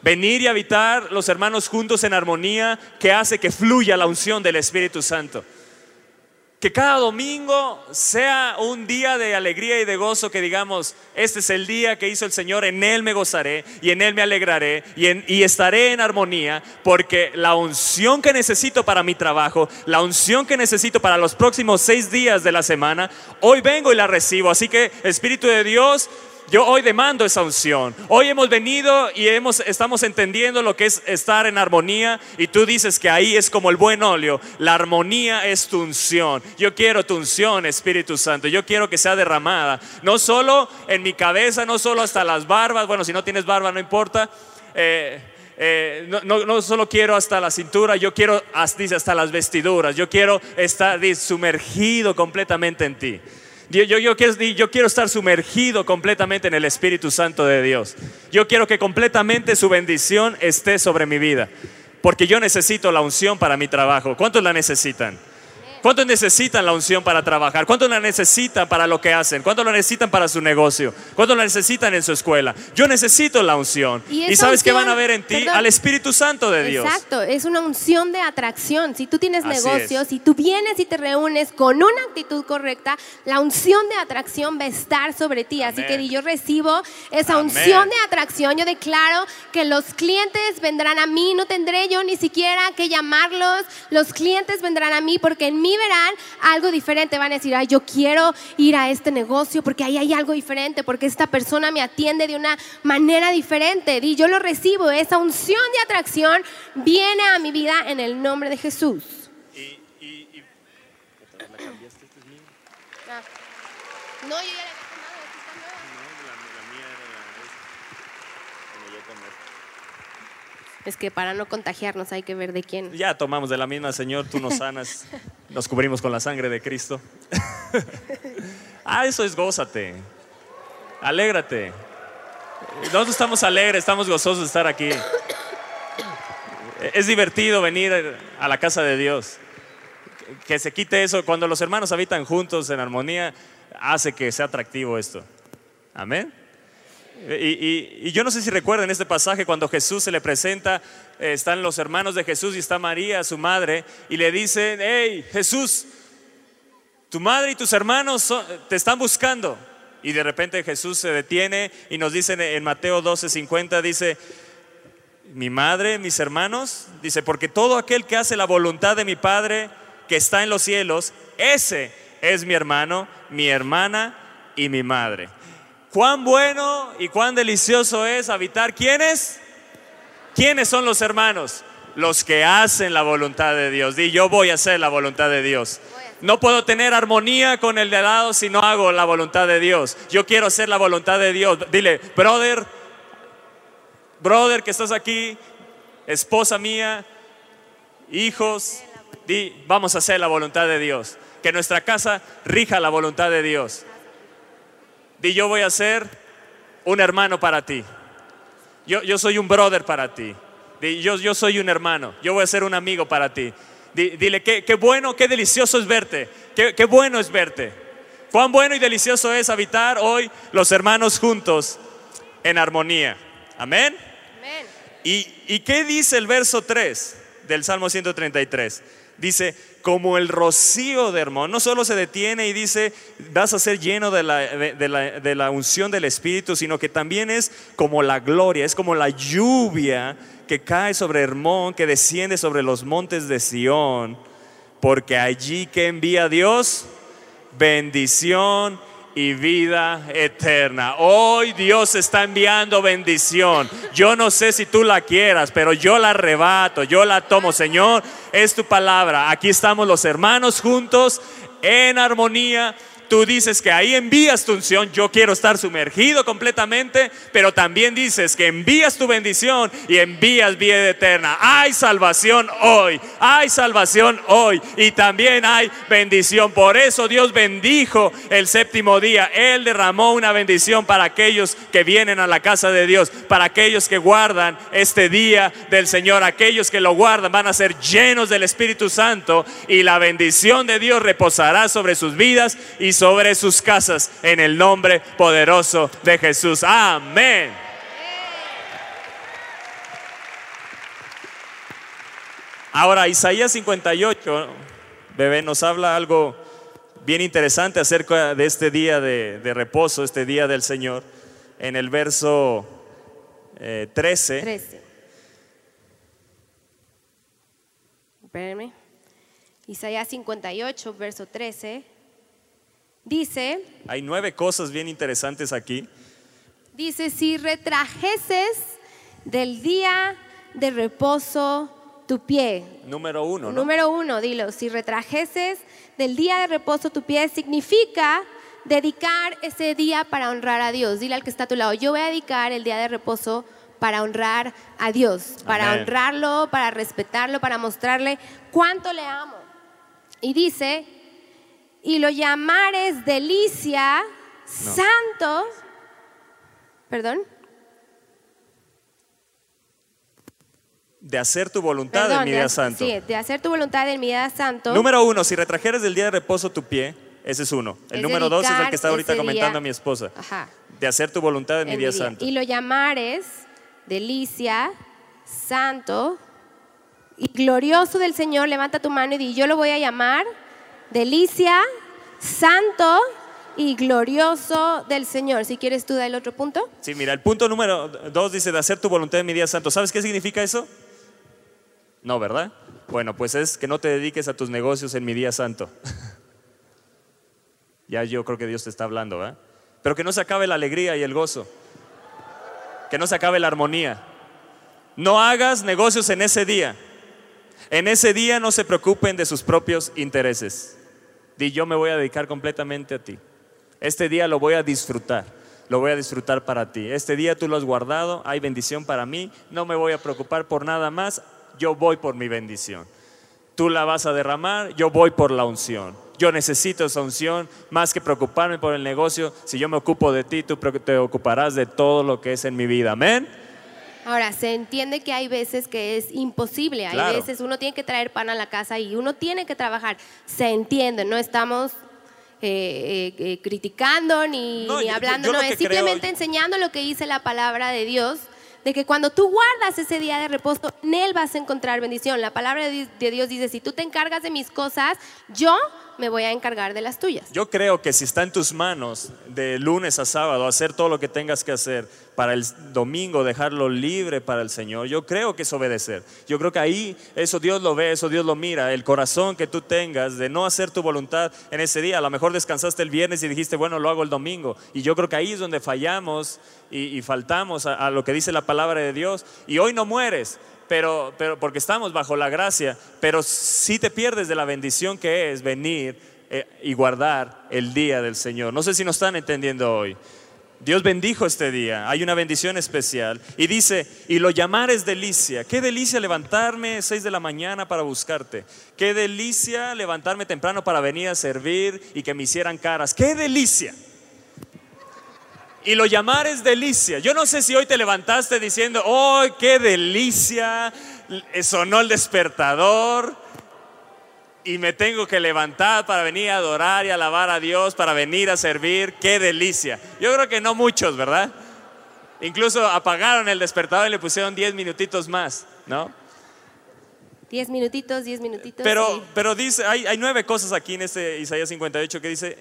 Venir y habitar los hermanos juntos en armonía que hace que fluya la unción del Espíritu Santo. Que cada domingo sea un día de alegría y de gozo que digamos, este es el día que hizo el Señor, en Él me gozaré y en Él me alegraré y, en- y estaré en armonía porque la unción que necesito para mi trabajo, la unción que necesito para los próximos seis días de la semana, hoy vengo y la recibo. Así que Espíritu de Dios, yo hoy demando esa unción. Hoy hemos venido y hemos, estamos entendiendo lo que es estar en armonía y tú dices que ahí es como el buen óleo. La armonía es tu unción. Yo quiero tu unción, Espíritu Santo. Yo quiero que sea derramada. No solo en mi cabeza, no solo hasta las barbas. Bueno, si no tienes barba no importa. Eh, eh, no, solo quiero hasta la cintura, yo quiero, as- dice, hasta las vestiduras. Yo quiero estar dice, sumergido completamente en ti. Yo, quiero estar sumergido completamente en el Espíritu Santo de Dios. Yo quiero que completamente su bendición esté sobre mi vida. Porque yo necesito la unción para mi trabajo. ¿Cuántos la necesitan? ¿Cuántos necesitan la unción para trabajar? ¿Cuántos la necesitan para lo que hacen? ¿Cuántos la necesitan para su negocio? ¿Cuántos la necesitan en su escuela? Yo necesito la unción. Y ¿Y, sabes qué unción- van a ver en ti? perdón. Al Espíritu Santo de Dios. Exacto, es una unción de atracción. Si tú tienes Así negocios, es. si tú vienes y te reúnes con una actitud correcta, la unción de atracción va a estar sobre ti. Así que Amén. di, yo recibo esa Amén. unción de atracción. Yo declaro que los clientes vendrán a mí, no tendré yo ni siquiera que llamarlos. Los clientes vendrán a mí porque en mí verán algo diferente. Van a decir, ay, yo quiero ir a este negocio porque ahí hay algo diferente, porque esta persona me atiende de una manera diferente. Y yo lo recibo, esa unción de atracción viene a mi vida en el nombre de Jesús. Ah. No, yo ya la había tomado, esta está nueva. Es que para no contagiarnos hay que ver de quién. Ya tomamos de la misma, Señor, tú nos sanas, nos cubrimos con la sangre de Cristo. ah, eso es gózate, alégrate. Nosotros estamos alegres, estamos gozosos de estar aquí. Es divertido venir a la casa de Dios. Que se quite eso, cuando los hermanos habitan juntos en armonía, hace que sea atractivo esto. Amén. Y, yo no sé si recuerdan este pasaje cuando Jesús se le presenta, eh, están los hermanos de Jesús y está María, su madre, y le dicen, hey Jesús, Tu madre y tus hermanos te están buscando. Y de repente Jesús se detiene y nos dice en- Mateo 12:50, dice, mi madre, mis hermanos, dice, porque todo aquel que hace la voluntad de mi Padre que está en los cielos, ese es mi hermano, mi hermana y mi madre. Cuán bueno y cuán delicioso es habitar. ¿Quiénes? ¿Quiénes son los hermanos? Los que hacen la voluntad de Dios. Di, yo voy a hacer la voluntad de Dios. No puedo tener armonía con el de lado si no hago la voluntad de Dios. Yo quiero hacer la voluntad de Dios. Dile, brother, brother que estás aquí, esposa mía, hijos, di, vamos a hacer la voluntad de Dios. Que nuestra casa rija la voluntad de Dios. Di, yo voy a ser un hermano para ti. Yo, yo soy un brother para ti. Di, yo, yo soy un hermano. Yo voy a ser un amigo para ti. Di- dile, qué, qué bueno, qué delicioso es verte. Qué, qué bueno es verte. Cuán bueno y delicioso es habitar hoy los hermanos juntos en armonía. Amén. Amén. ¿Y, y qué dice el verso 3 del Salmo 133? Dice, como el rocío de Hermón, no solo se detiene y dice, vas a ser lleno de la, de- la- de la unción del Espíritu, sino que también es como la gloria, es como la lluvia que cae sobre Hermón, que desciende sobre los montes de Sión, porque allí que envía Dios, bendición y vida eterna. Hoy Dios está enviando bendición. Yo no sé si tú la quieras, pero yo la arrebato, yo la tomo. Señor, es tu palabra. Aquí estamos los hermanos juntos en armonía. Tú dices que ahí envías tu unción, yo quiero estar sumergido completamente, pero también dices que envías tu bendición y envías vida eterna. Hay salvación hoy, hay salvación hoy y también hay bendición. Por eso Dios bendijo el séptimo día. Él derramó una bendición para aquellos que vienen a la casa de Dios, para aquellos que guardan este día del Señor, aquellos que lo guardan van a ser llenos del Espíritu Santo y la bendición de Dios reposará sobre sus vidas y sobre sus casas en el nombre poderoso de Jesús. Amén. Ahora, Isaías 58, bebé, nos habla algo bien interesante acerca de este día de, reposo, este día del Señor. En el verso eh, 13, 13. Espérenme. Isaías 58, verso 13. Dice, hay nueve cosas bien interesantes aquí. dice, si retrajeses del día de reposo tu pie. Número uno, ¿no? Número uno, dilo, si retrajeses del día de reposo tu pie, significa dedicar ese día para honrar a Dios. Dile al que está a tu lado, yo voy a dedicar el día de reposo para honrar a Dios, para Amén. honrarlo, para respetarlo, para mostrarle cuánto le amo. Y dice, y lo llamares delicia, santo, perdón, De hacer tu voluntad perdón, en mi día santo. sí, de hacer tu voluntad en mi día santo. Número uno, si retrajeres del día de reposo tu pie, ese es uno. El Es número dos es el que está ahorita comentando a mi esposa. Ajá. De hacer tu voluntad en mi en día mi día. santo. Y lo llamares delicia, santo y glorioso del Señor. Levanta tu mano y di, yo lo voy a llamar delicia, santo y glorioso del Señor. Si quieres tú, da el otro punto. Sí, mira, el punto número dos dice de hacer tu voluntad en mi día santo. ¿Sabes qué significa eso? No, ¿verdad? Bueno, pues es que no te dediques a tus negocios en mi día santo. ya yo creo que Dios te está hablando, ¿verdad? Pero que no se acabe la alegría y el gozo. Que no se acabe la armonía. No hagas negocios en ese día. En ese día no se preocupen de sus propios intereses. Di, yo me voy a dedicar completamente a ti. Este día lo voy a disfrutar. Lo voy a disfrutar para ti. Este día tú lo has guardado, hay bendición para mí. No me voy a preocupar por nada más. Yo voy por mi bendición. Tú la vas a derramar, yo voy por la unción. Yo necesito esa unción más que preocuparme por el negocio. Si yo me ocupo de ti, tú te ocuparás de todo lo que es en mi vida. Amén. Ahora, se entiende que hay veces que es imposible, hay Claro. veces uno tiene que traer pan a la casa y uno tiene que trabajar. Se entiende, no estamos eh, eh, eh, criticando ni, No, ni yo- hablando, yo lo no, es simplemente creo- enseñando lo que dice la palabra de Dios, de que cuando tú guardas ese día de reposo, en él vas a encontrar bendición. La palabra de Dios dice, si tú te encargas de mis cosas, yo me voy a encargar de las tuyas. Yo creo que si está en tus manos de lunes a sábado hacer todo lo que tengas que hacer para el domingo dejarlo libre para el Señor, yo creo que es obedecer. Yo creo que ahí eso Dios lo ve, eso Dios lo mira, el corazón que tú tengas de no hacer tu voluntad en ese día. A lo mejor descansaste el viernes y dijiste, bueno, lo hago el domingo. Y yo creo que ahí es donde fallamos y, faltamos a lo que dice la palabra de Dios. Y hoy no mueres, pero, pero porque estamos bajo la gracia, pero sí te pierdes de la bendición que es venir eh, y guardar el día del Señor. No sé si nos están entendiendo hoy. Dios bendijo este día, hay una bendición especial. Y dice, y lo llamares delicia. Qué delicia levantarme 6 de la mañana para buscarte. Qué delicia levantarme temprano para venir a servir y que me hicieran caras. Qué delicia. Y lo llamares delicia. Yo no sé si hoy te levantaste diciendo, ¡oh, qué delicia! Sonó el despertador y me tengo que levantar para venir a adorar y alabar a Dios, para venir a servir. ¡Qué delicia! Yo creo que no muchos, ¿verdad? Incluso apagaron el despertador y le pusieron 10 minutitos más, ¿no? Diez minutitos, diez minutitos. Pero, pero dice, hay, hay nueve cosas aquí en este Isaías 58 que dice,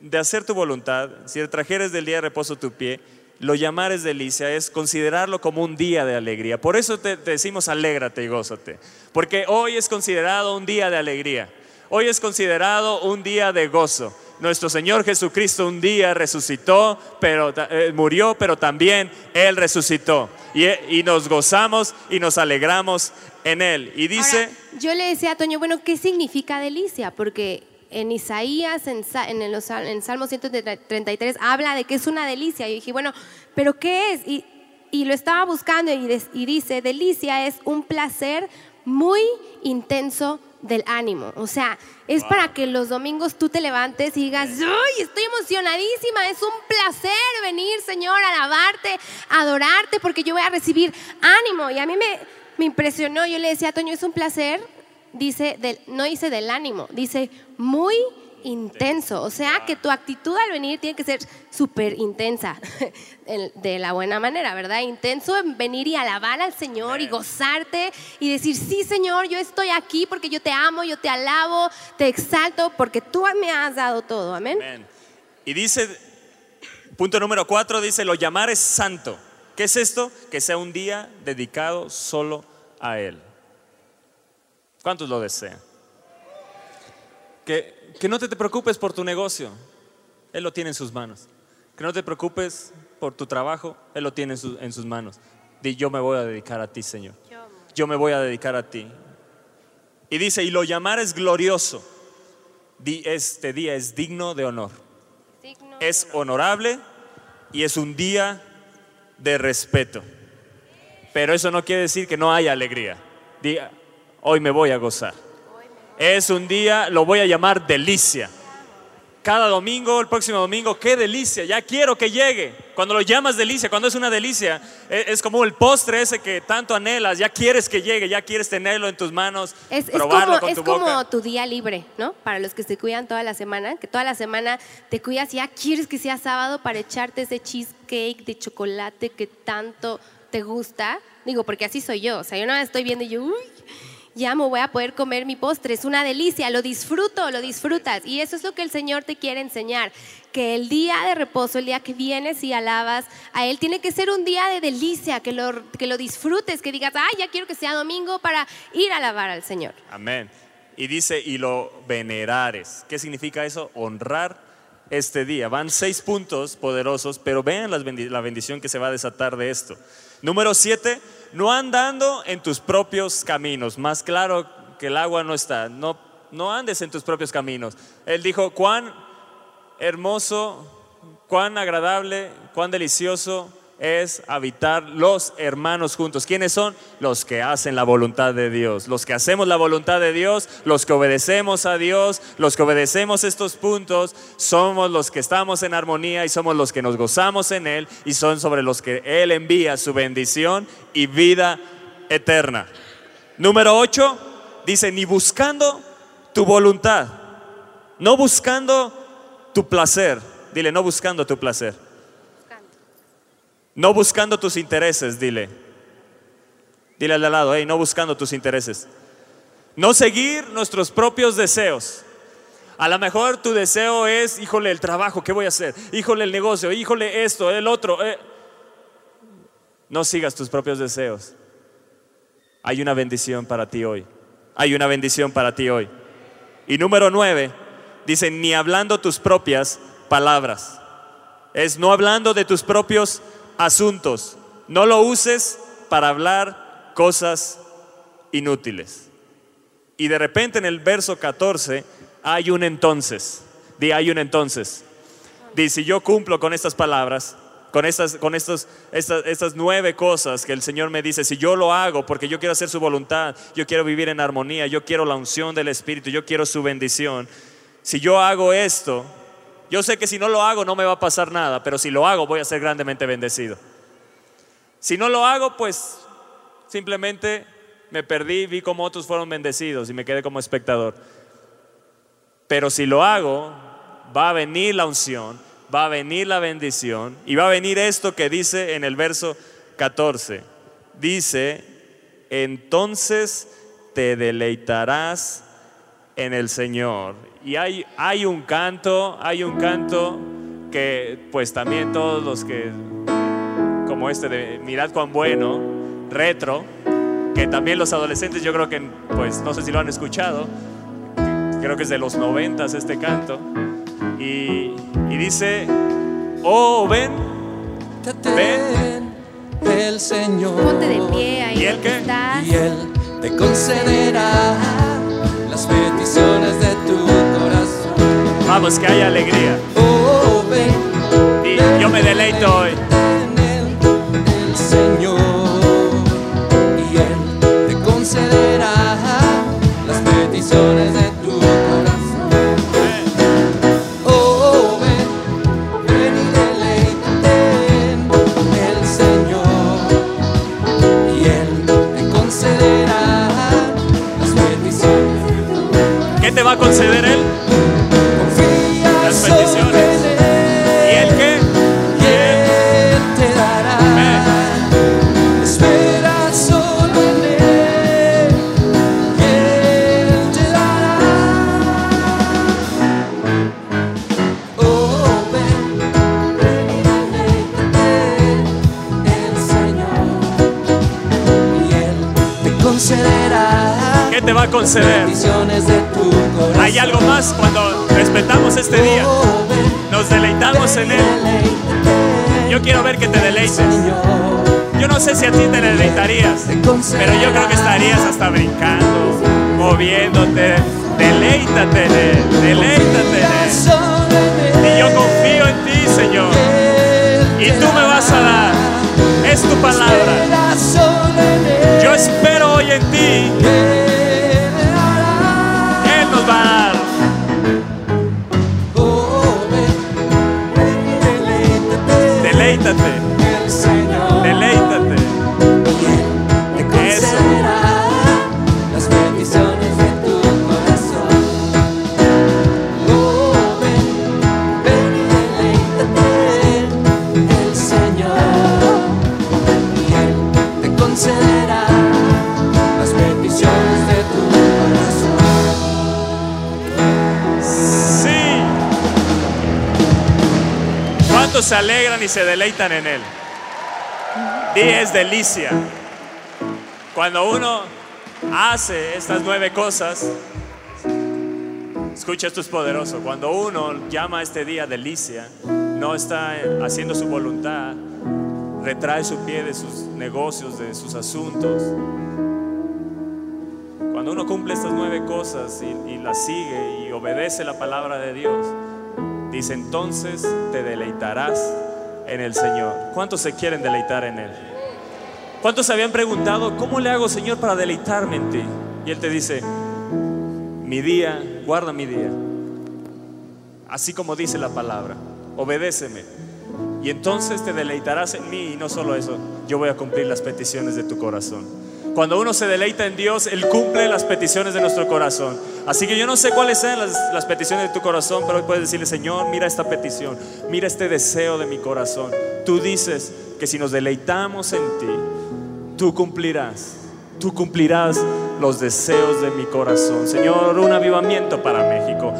de hacer tu voluntad, si trajeres del día de reposo tu pie, lo llamares delicia, es considerarlo como un día de alegría. Por eso te, te decimos alégrate y gózate, porque hoy es considerado un día de alegría, hoy es considerado un día de gozo. Nuestro Señor Jesucristo un día resucitó, pero eh, murió, pero también Él resucitó. Y, y nos gozamos y nos alegramos en Él. Y dice... Yo le decía a Toño, bueno, ¿qué significa delicia? Porque en Isaías, en, en, el- los en Salmo 133, habla de que es una delicia. Y dije, bueno, ¿pero qué es? Y, y lo estaba buscando y, des- y dice, delicia es un placer muy intenso del ánimo. O sea, es para que los domingos tú te levantes y digas, ¡ay, estoy emocionadísima! Es un placer venir, Señor, a alabarte, a adorarte, porque yo voy a recibir ánimo. Y a mí me, me impresionó, yo le decía a Toño, es un placer, dice, del- no dice del ánimo, dice muy intenso. O sea, que tu actitud al venir tiene que ser súper intensa, de la buena manera, ¿verdad? Intenso en venir y alabar al Señor y gozarte y decir, sí, Señor, yo estoy aquí porque yo te amo, yo te alabo, te exalto, porque tú me has dado todo. Amén. Amén. Y dice, punto número cuatro, dice, lo llamar es santo. ¿Qué es esto? Que sea un día dedicado solo a Él. ¿Cuántos lo desean? Que, que no te, te preocupes por tu negocio, Él lo tiene en sus manos. Que no te preocupes por tu trabajo, Él lo tiene en, su- en sus manos. Di, yo me voy a dedicar a ti, Señor. Yo me voy a dedicar a ti. Y dice, y lo llamar es glorioso. Di, este día es digno de honor es honorable y es un día de respeto. Pero eso no quiere decir que no haya alegría. Diga, hoy me voy a gozar. Es un día, lo voy a llamar delicia. Cada domingo, el próximo domingo, qué delicia, ya quiero que llegue. Cuando lo llamas delicia, cuando es una delicia, e- es como el postre ese que tanto anhelas, ya quieres que llegue, ya quieres tenerlo en tus manos, Es, es probarlo como, con es tu como boca. tu día libre, ¿no? Para los que se cuidan toda la semana, que toda la semana te cuidas y ya quieres que sea sábado para echarte ese cheesecake de chocolate que tanto te gusta. Digo, porque así soy yo. O sea, yo no estoy viendo y yo, uy, ya me voy a poder comer mi postre. Es una delicia, lo disfruto, lo disfrutas. Y eso es lo que el Señor te quiere enseñar. Que el día de reposo, el día que vienes y alabas a Él, tiene que ser un día de delicia, que lo, que lo disfrutes, que digas, ay, ya quiero que sea domingo para ir a alabar al Señor. Amén. Y dice, y lo venerares. ¿Qué significa eso? Honrar este día. Van seis puntos poderosos, pero vean la bendición que se va a desatar de esto. Número siete, no andando en tus propios caminos. Más claro que el agua no está. No, no andes en tus propios caminos. Él dijo, cuán hermoso, cuán agradable, cuán delicioso es habitar los hermanos juntos. ¿Quiénes son? Los que hacen la voluntad de Dios. Los que hacemos la voluntad de Dios, los que obedecemos a Dios, los que obedecemos estos puntos, somos los que estamos en armonía y somos los que nos gozamos en Él y son sobre los que Él envía su bendición y vida eterna. Número 8 dice, ni buscando tu voluntad, no buscando tu placer. Dile, no buscando tu placer. No buscando tus intereses, dile. Dile al lado, hey, no buscando tus intereses. No seguir nuestros propios deseos. A lo mejor tu deseo es, híjole, el trabajo, ¿qué voy a hacer? Híjole, el negocio, híjole, esto, el otro. eh. No sigas tus propios deseos. Hay una bendición para ti hoy. Hay una bendición para ti hoy. Y número nueve, dice, ni hablando tus propias palabras. Es no hablando de tus propios asuntos. No lo uses para hablar cosas inútiles. Y de repente en el verso 14 hay un entonces. Di, hay un entonces. Dice, yo cumplo con estas palabras, con estas, con estos, estas, estas nueve cosas que el Señor me dice, si yo lo hago porque yo quiero hacer su voluntad, yo quiero vivir en armonía, yo quiero la unción del Espíritu, yo quiero su bendición. Si yo hago esto, yo sé que si no lo hago no me va a pasar nada, pero si lo hago voy a ser grandemente bendecido. Si no lo hago, pues simplemente me perdí, vi cómo otros fueron bendecidos y me quedé como espectador. Pero si lo hago, va a venir la unción, va a venir la bendición y va a venir esto que dice en el verso 14. Dice, entonces te deleitarás en el Señor. Y hay, hay un canto, hay un canto que pues también todos los que, como este de Mirad cuán bueno, retro, que también los adolescentes yo creo que pues no sé si lo han escuchado, creo que es de los noventas este canto, y, y dice, oh ven, ven, el Señor. Ponte de pie ahí ¿Y él qué? estás. Y Él te concederá las peticiones de. Vamos que haya alegría. Oh, ven, Y yo me deleito hoy. en Él, el Señor. A conceder? Hay algo más cuando respetamos este día. Nos deleitamos en Él. Yo quiero ver que te deleites. Yo no sé si a ti te deleitarías, pero yo creo que estarías hasta brincando, moviéndote. Deleítate en Él, deleítate en Él. Y yo confío en ti, Señor. Y tú me vas a dar. Es tu palabra. Yo espero hoy en ti. Deleítate, deleítate. Alegran y se deleitan en Él? Di es delicia. Cuando uno hace estas nueve cosas, escucha, esto es poderoso. Cuando uno llama a este día delicia, no está haciendo su voluntad, retrae su pie de sus negocios, de sus asuntos. Cuando uno cumple estas nueve cosas y, y las sigue y obedece la palabra de Dios, dice entonces te deleitarás en el Señor. ¿Cuántos se quieren deleitar en Él? ¿Cuántos se habían preguntado, ¿cómo le hago Señor para deleitarme en ti? Y Él te dice, mi día, guarda mi día, así como dice la palabra, obedéceme. Y entonces te deleitarás en mí y no solo eso, yo voy a cumplir las peticiones de tu corazón. Cuando uno se deleita en Dios, Él cumple las peticiones de nuestro corazón. Así que yo no sé cuáles sean las, peticiones de tu corazón, pero hoy puedes decirle, Señor, mira esta petición, mira este deseo de mi corazón. Tú dices que si nos deleitamos en ti, tú cumplirás, tú cumplirás los deseos de mi corazón. Señor, un avivamiento para México,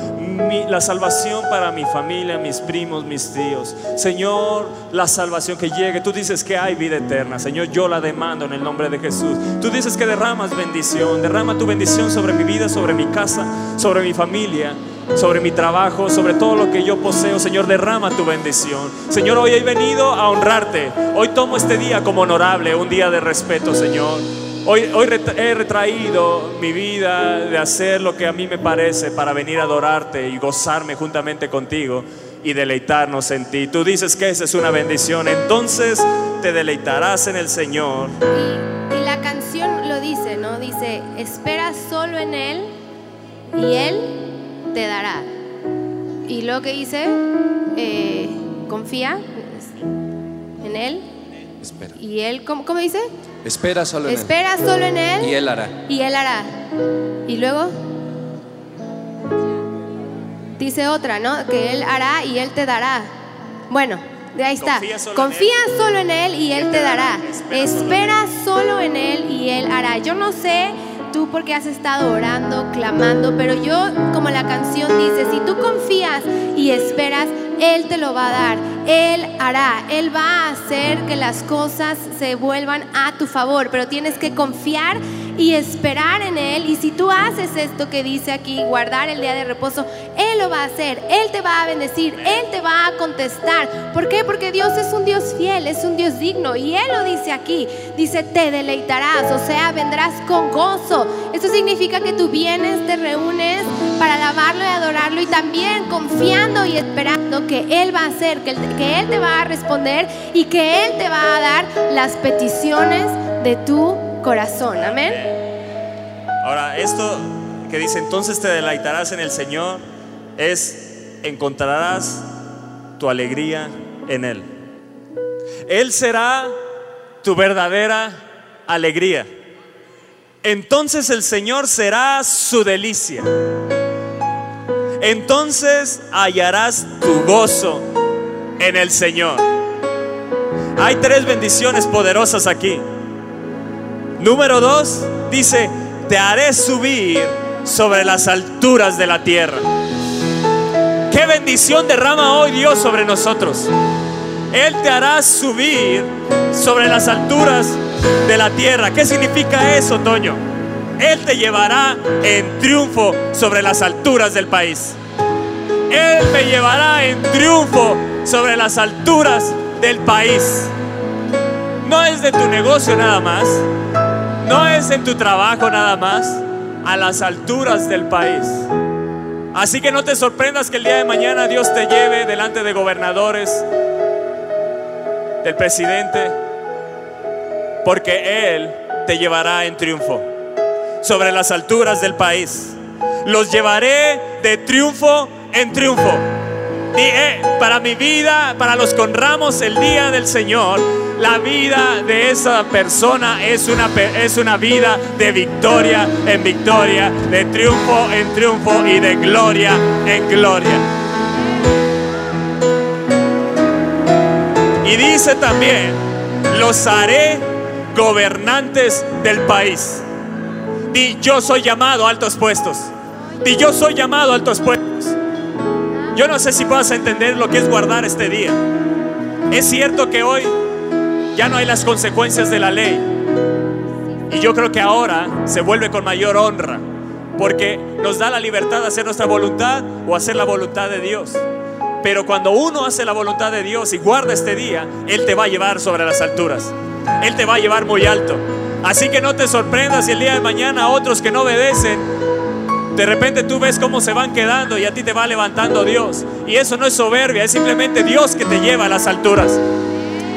la salvación para mi familia, mis primos, mis tíos. Señor, la salvación que llegue. Tú dices que hay vida eterna. Señor, yo la demando en el nombre de Jesús. Tú dices que derramas bendición. Derrama tu bendición sobre mi vida, sobre mi casa, sobre mi familia sobre mi trabajo, sobre todo lo que yo poseo. Señor, derrama tu bendición. Señor, hoy he venido a honrarte. Hoy tomo este día como honorable, un día de respeto, Señor. Hoy, he retraído mi vida de hacer lo que a mí me parece para venir a adorarte y gozarme juntamente contigo y deleitarnos en ti. Tú dices que esa es una bendición, entonces te deleitarás en el Señor. Y, y la canción lo dice, ¿no? Dice, espera solo en Él y Él te dará. Y lo que dice, eh, confía en Él Espera. y Él, ¿cómo, cómo dice? Espera solo en él. Solo en Él Y él hará. y Él hará. Y luego dice otra, ¿no? Que Él hará y Él te dará. Bueno, de ahí está. Confía solo en Confía solo en Él y Él te dará. Espera solo en Él y Él hará. Yo no sé tú porque has estado orando, clamando, pero yo, como la canción dice, si tú confías y esperas, Él te lo va a dar. Él hará. Él va a hacer que las cosas se vuelvan a tu favor, pero tienes que confiar y esperar en Él. Y si tú haces esto que dice aquí, guardar el día de reposo, Él lo va a hacer. Él te va a bendecir. Él te va a contestar. ¿Por qué? Porque Dios es un Dios fiel, es un Dios digno. Y Él lo dice aquí. Dice, te deleitarás, o sea, vendrás con gozo. Esto significa que tú vienes, te reúnes para alabarlo y adorarlo y también confiando y esperando que Él va a hacer, que Él, te va a responder y que Él te va a dar las peticiones de tu corazón. Amén. Ahora, esto que dice, entonces te deleitarás en el Señor, es encontrarás tu alegría en Él. Él será tu verdadera alegría. Entonces el Señor será su delicia. Entonces hallarás tu gozo en el Señor. Hay tres bendiciones poderosas aquí. Número dos, dice, te haré subir sobre las alturas de la tierra. Qué bendición derrama hoy Dios sobre nosotros. Él te hará subir sobre las alturas de la tierra. ¿Qué significa eso, Toño? Él te llevará en triunfo sobre las alturas del país. Él me llevará en triunfo sobre las alturas del país. No es de tu negocio nada más. No es en tu trabajo nada más. A las alturas del país. Así que no te sorprendas que el día de mañana Dios te lleve delante de gobernadores, del presidente, porque Él te llevará en triunfo sobre las alturas del país. Los llevaré de triunfo en triunfo. Y, eh, para mi vida, para los que honramos el día del Señor, la vida de esa persona es una, es una vida de victoria en victoria, de triunfo en triunfo y de gloria en gloria. Y dice también, los haré gobernantes del país. Di, yo soy llamado a altos puestos. Di, yo soy llamado a altos puestos. Yo no sé si puedas entender lo que es guardar este día. Es cierto que hoy ya no hay las consecuencias de la ley. Y yo creo que ahora se vuelve con mayor honra. Porque nos da la libertad de hacer nuestra voluntad o hacer la voluntad de Dios. Pero cuando uno hace la voluntad de Dios y guarda este día, Él te va a llevar sobre las alturas. Él te va a llevar muy alto. Así que no te sorprendas si el día de mañana otros que no obedecen, de repente tú ves cómo se van quedando y a ti te va levantando Dios. Y eso no es soberbia, es simplemente Dios que te lleva a las alturas.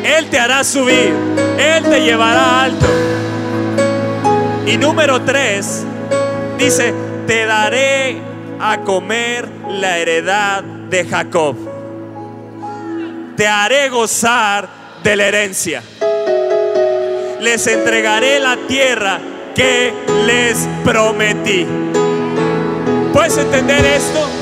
Él te hará subir, Él te llevará alto. Y número tres, dice, te daré a comer la heredad de Jacob. Te haré gozar de la herencia. Les entregaré la tierra que les prometí. ¿Puedes entender esto?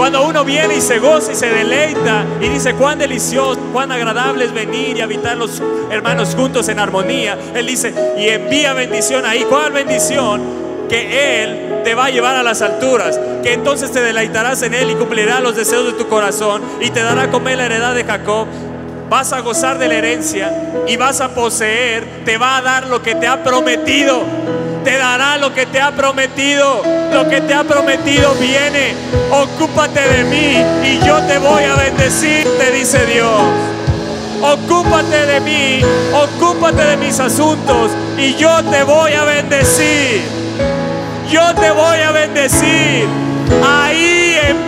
Cuando uno viene y se goza y se deleita y dice cuán delicioso, cuán agradable es venir y habitar los hermanos juntos en armonía. Él dice, y envía bendición ahí. ¿Cuál bendición? que Él te va a llevar a las alturas, que entonces te deleitarás en Él y cumplirá los deseos de tu corazón y te dará a comer la heredad de Jacob. Vas a gozar de la herencia y vas a poseer, te va a dar lo que te ha prometido. Te dará lo que te ha prometido. Lo que te ha prometido viene. Ocúpate de mí y yo te voy a bendecir, te dice Dios. Ocúpate de mí, ocúpate de mis asuntos y yo te voy a bendecir. Yo te voy a bendecir. Ahí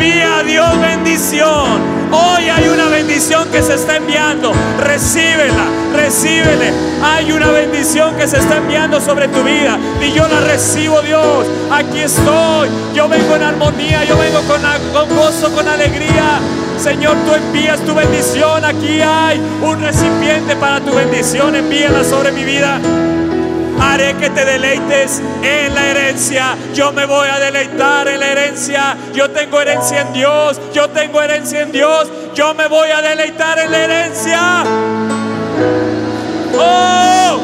Dios bendición. Hoy hay una bendición que se está enviando. Recíbela, recíbele. Hay una bendición que se está enviando sobre tu vida. Y yo la recibo, Dios. Aquí estoy. Yo vengo en armonía. Yo vengo con, con gozo, con alegría. Señor, tú envías tu bendición. Aquí hay un recipiente para tu bendición. Envíala sobre mi vida haré que te deleites en la herencia. Yo me voy a deleitar en la herencia. Yo tengo herencia en Dios. Yo tengo herencia en Dios. Yo me voy a deleitar en la herencia. Oh.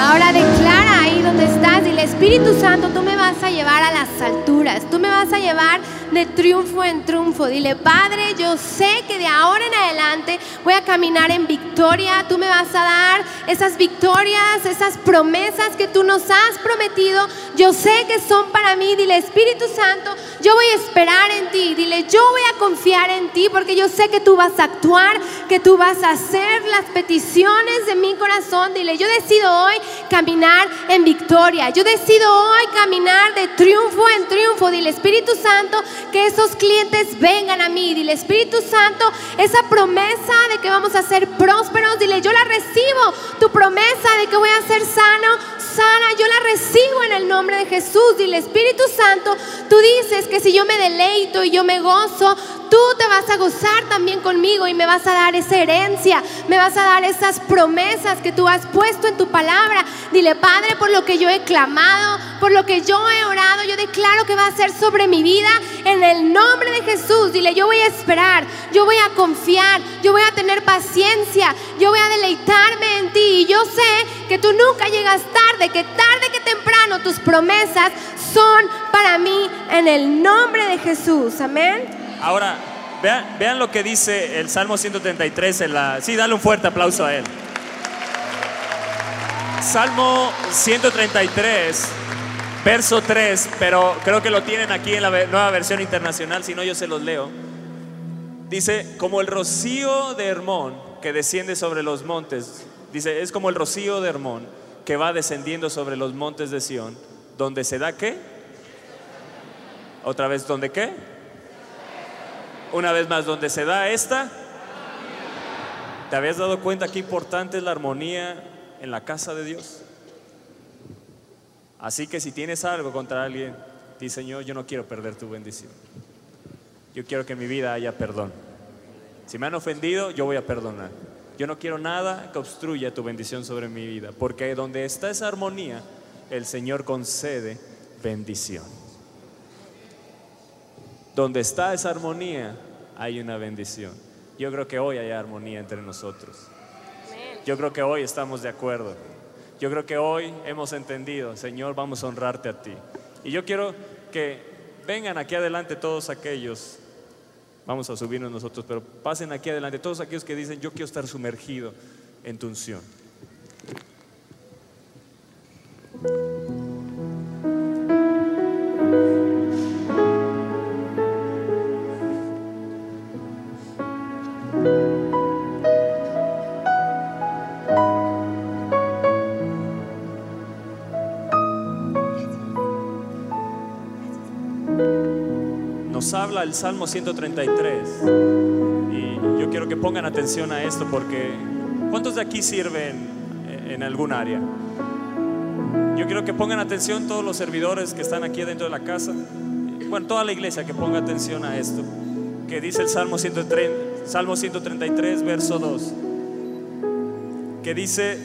Ahora declara ahí donde estás. Espíritu Santo, tú me vas a llevar a las alturas. Tú me vas a llevar de triunfo en triunfo. Dile, Padre, yo sé que de ahora en adelante voy a caminar en victoria. Tú me vas a dar esas victorias, esas promesas que tú nos has prometido. Yo sé que son para mí. Dile, Espíritu Santo, yo voy a esperar en ti. Dile, yo voy a confiar en ti porque yo sé que tú vas a actuar, que tú vas a hacer las peticiones de mi corazón. Dile, yo decido hoy caminar en victoria. Decido hoy caminar de triunfo en triunfo. Dile, Espíritu Santo, que esos clientes vengan a mí. Dile, Espíritu Santo, esa promesa de que vamos a ser prósperos, dile, yo la recibo. Tu promesa de que voy a ser sano, sana, yo la recibo en el nombre de Jesús. Dile, Espíritu Santo, tú dices que si yo me deleito y yo me gozo, tú te vas a gozar también conmigo y me vas a dar esa herencia, me vas a dar esas promesas que tú has puesto en tu palabra. Dile, Padre, por lo que yo he clamado, por lo que yo he orado, yo declaro que va a ser sobre mi vida en el nombre de Jesús. Dile, yo voy a esperar, yo voy a confiar, yo voy a tener paciencia, yo voy a deleitarme en ti. Y yo sé que tú nunca llegas tarde, que tarde que temprano tus promesas son para mí en el nombre de Jesús. Amén. Ahora, vean, lo que dice el Salmo 133 en la... Sí, dale un fuerte aplauso a él. Salmo 133, verso 3, pero creo que lo tienen aquí en la nueva versión internacional, si no yo se los leo. Dice, como el rocío de Hermón que desciende sobre los montes, dice, es como el rocío de Hermón que va descendiendo sobre los montes de Sión, donde se da qué? Otra vez, ¿dónde qué? Una vez más, donde se da esta. ¿Te habías dado cuenta qué importante es la armonía en la casa de Dios? Así que si tienes algo contra alguien, di Señor, yo no quiero perder tu bendición. Yo quiero que en mi vida haya perdón. Si me han ofendido, yo voy a perdonar. Yo no quiero nada que obstruya tu bendición sobre mi vida, porque donde está esa armonía, el Señor concede bendición. Donde está esa armonía, hay una bendición. Yo creo que hoy hay armonía entre nosotros. Yo creo que hoy estamos de acuerdo. Yo creo que hoy hemos entendido, Señor, vamos a honrarte a ti. Y yo quiero que vengan aquí adelante todos aquellos, vamos a subirnos nosotros, pero pasen aquí adelante todos aquellos que dicen, yo quiero estar sumergido en tu unción. Salmo 133. Y yo quiero que pongan atención a esto porque ¿cuántos de aquí sirven en algún área? Yo quiero que pongan atención todos los servidores que están aquí dentro de la casa. Bueno, toda la iglesia que ponga atención a esto. Que dice el Salmo, 130, Salmo 133, verso 2. Que dice,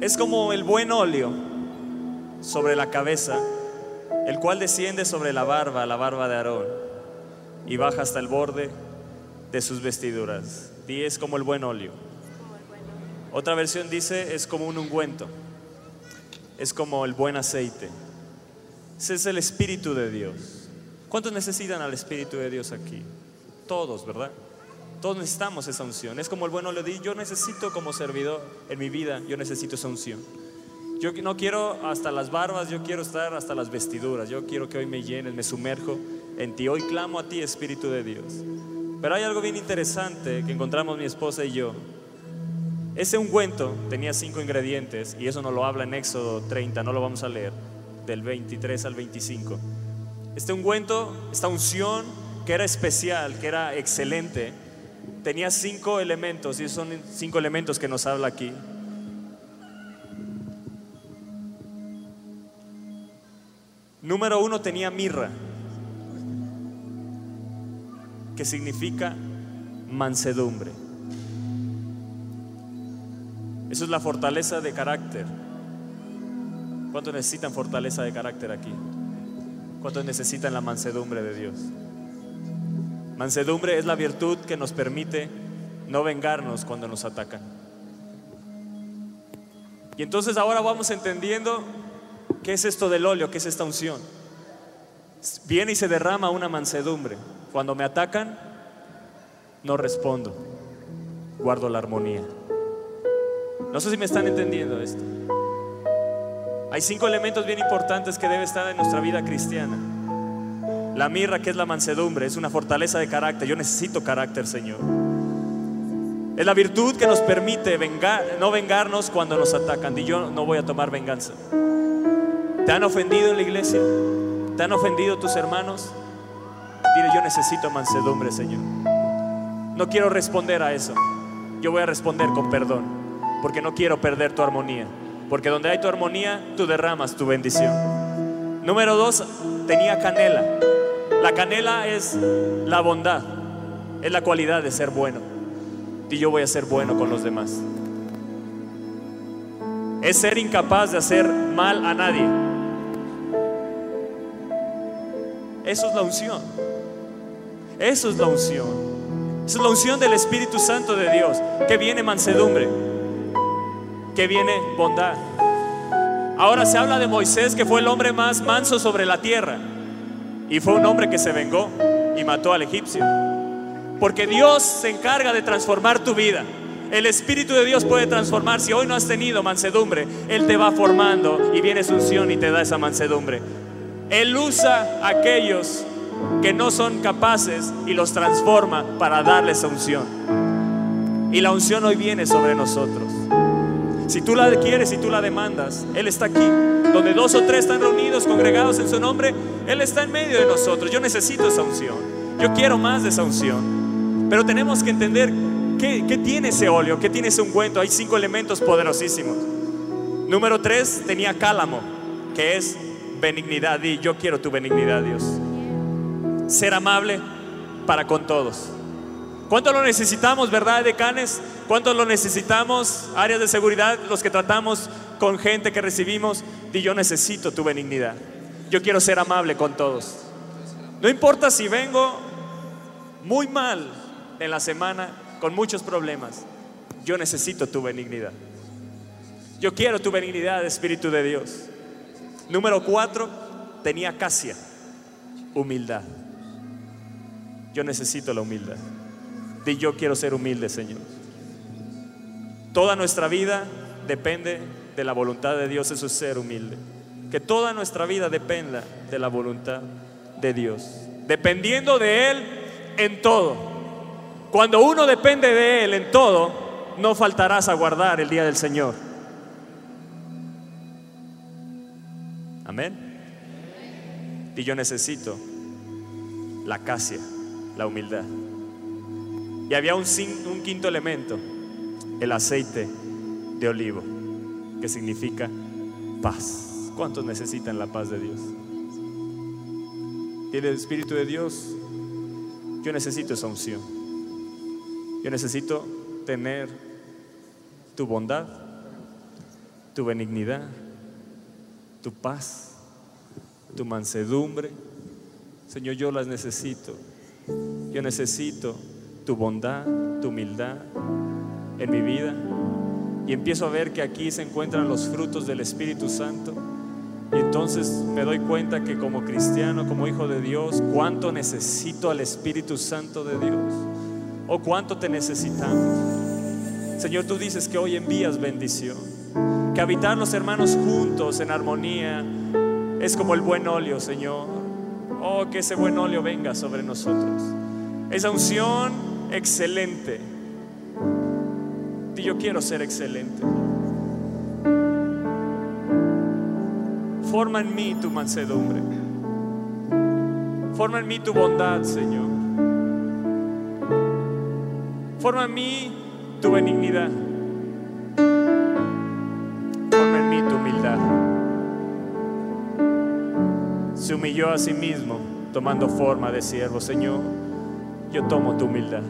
es como el buen óleo sobre la cabeza, cual desciende sobre la barba, la barba de Aarón, y baja hasta el borde de sus vestiduras. Y es como el buen óleo. Otra versión dice es como un ungüento, es como el buen aceite. Ese es el Espíritu de Dios. ¿Cuántos necesitan al Espíritu de Dios aquí? Todos, ¿verdad? Todos necesitamos esa unción. Es como el bueno le di, yo necesito como servidor en mi vida, yo necesito esa unción. Yo no quiero hasta las barbas, yo quiero estar hasta las vestiduras. Yo quiero que hoy me llenes, me sumerjo en ti. Hoy clamo a ti, Espíritu de Dios. Pero hay algo bien interesante que encontramos mi esposa y yo. Ese ungüento tenía cinco ingredientes y eso nos lo habla en Éxodo 30, no lo vamos a leer, del 23 al 25. Este ungüento, esta unción que era especial, que era excelente, tenía cinco elementos y son cinco elementos que nos habla aquí. Número uno tenía mirra, que significa mansedumbre. Eso es la fortaleza de carácter. ¿Cuántos necesitan fortaleza de carácter aquí? ¿Cuántos necesitan la mansedumbre de Dios? Mansedumbre es la virtud que nos permite no vengarnos cuando nos atacan. Y entonces ahora vamos entendiendo qué es esto del óleo, qué es esta unción. Viene y se derrama una mansedumbre. Cuando me atacan, no respondo, guardo la armonía. No sé si me están entendiendo esto. Hay cinco elementos bien importantes que debe estar en nuestra vida cristiana. La mirra, que es la mansedumbre, es una fortaleza de carácter. Yo necesito carácter, Señor. Es la virtud que nos permite no vengarnos cuando nos atacan. Y yo no voy a tomar venganza. ¿Te han ofendido en la iglesia? ¿Te han ofendido tus hermanos? Dile, yo necesito mansedumbre, Señor. No quiero responder a eso. Yo voy a responder con perdón, porque no quiero perder tu armonía. Porque donde hay tu armonía, tú derramas tu bendición. Número dos, tenía canela. La canela es la bondad, es la cualidad de ser bueno. Y yo voy a ser bueno con los demás. Es ser incapaz de hacer mal a nadie. Eso es la unción. Eso es la unción. Es la unción del Espíritu Santo de Dios, que viene mansedumbre, que viene bondad. Ahora se habla de Moisés, que fue el hombre más manso sobre la tierra. Y fue un hombre que se vengó y mató al egipcio. Porque Dios se encarga de transformar tu vida. El Espíritu de Dios puede transformar. Si hoy no has tenido mansedumbre, Él te va formando y viene su unción y te da esa mansedumbre. Él usa a aquellos que no son capaces y los transforma para darles unción. Y la unción hoy viene sobre nosotros. Si tú la quieres y tú la demandas, Él está aquí. Donde dos o tres están reunidos, congregados en su nombre, Él está en medio de nosotros. Yo necesito esa unción. Yo quiero más de esa unción. Pero tenemos que entender qué, qué tiene ese óleo, qué tiene ese ungüento. Hay cinco elementos poderosísimos. Número tres, tenía cálamo, que es benignidad. Y yo quiero tu benignidad, Dios. Ser amable para con todos. ¿Cuánto lo necesitamos, verdad, decanes? ¿Cuánto lo necesitamos, áreas de seguridad, los que tratamos con gente que recibimos? Y yo necesito tu benignidad. Yo quiero ser amable con todos. No importa si vengo muy mal en la semana, con muchos problemas. Yo necesito tu benignidad. Yo quiero tu benignidad, Espíritu de Dios. Número cuatro, tenía casia, humildad. Yo necesito la humildad. Y yo quiero ser humilde, Señor. Toda nuestra vida depende de la voluntad de Dios, eso es ser humilde. Que toda nuestra vida dependa de la voluntad de Dios. Dependiendo de Él en todo. Cuando uno depende de Él en todo, no faltarás a guardar el día del Señor. Amén. Y yo necesito la casia, la humildad. Y había un, un, quinto elemento, el aceite de olivo, que significa paz. ¿Cuántos necesitan la paz de Dios? Y el Espíritu de Dios, yo necesito esa unción. Yo necesito tener tu bondad, tu benignidad, tu paz, tu mansedumbre. Señor, yo las necesito. Yo necesito tu bondad, tu humildad en mi vida. y empiezo a ver que aquí se encuentran los frutos del Espíritu Santo. Y entonces me doy cuenta que como cristiano, como hijo de Dios, cuánto necesito al Espíritu Santo de Dios. O cuánto te necesitamos. Señor, tú dices que hoy envías bendición. Que habitar los hermanos juntos en armonía es como el buen óleo, Señor. Oh, que ese buen óleo venga sobre nosotros. Esa unción excelente. Y yo quiero ser excelente. Forma en mí tu mansedumbre. Forma en mí tu bondad, Señor. Forma en mí tu benignidad. Humilló a sí mismo, tomando forma de siervo. Señor, yo tomo tu humildad.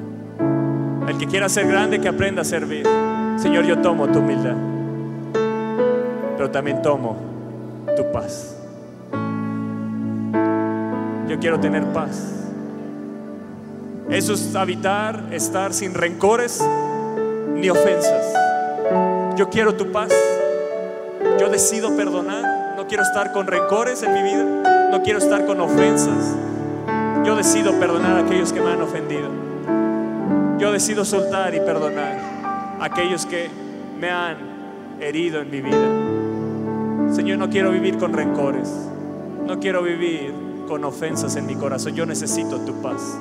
El que quiera ser grande, que aprenda a servir. Señor, yo tomo tu humildad. Pero también tomo tu paz. Yo quiero tener paz. Eso es habitar, estar sin rencores ni ofensas. Yo quiero tu paz. Yo decido perdonar. No quiero estar con rencores en mi vida. No quiero estar con ofensas. Yo decido perdonar a aquellos que me han ofendido. Yo decido soltar y perdonar a aquellos que me han herido en mi vida. Señor, no quiero vivir con rencores. No quiero vivir con ofensas en mi corazón. Yo necesito tu paz.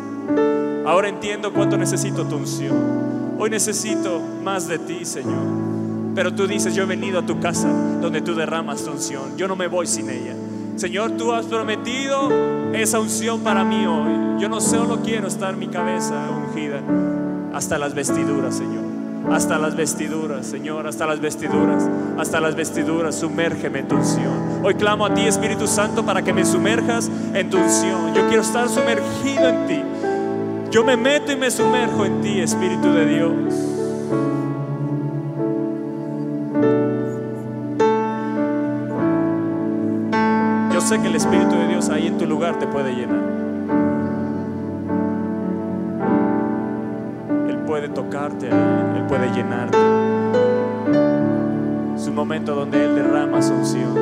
Ahora entiendo cuánto necesito tu unción. Hoy necesito más de ti, Señor. Pero tú dices, yo he venido a tu casa donde tú derramas tu unción. Yo no me voy sin ella. Señor, tú has prometido esa unción para mí hoy. Yo no solo quiero estar mi cabeza ungida hasta las vestiduras, Señor. Hasta las vestiduras, Señor, hasta las vestiduras, hasta las vestiduras, sumérgeme en tu unción. Hoy clamo a ti, Espíritu Santo, para que me sumerjas en tu unción. Yo quiero estar sumergido en ti. Yo me meto y me sumerjo en ti, Espíritu de Dios. Sé que el Espíritu de Dios ahí en tu lugar te puede llenar. Él puede tocarte Él puede llenarte. Es un momento donde Él derrama su unción.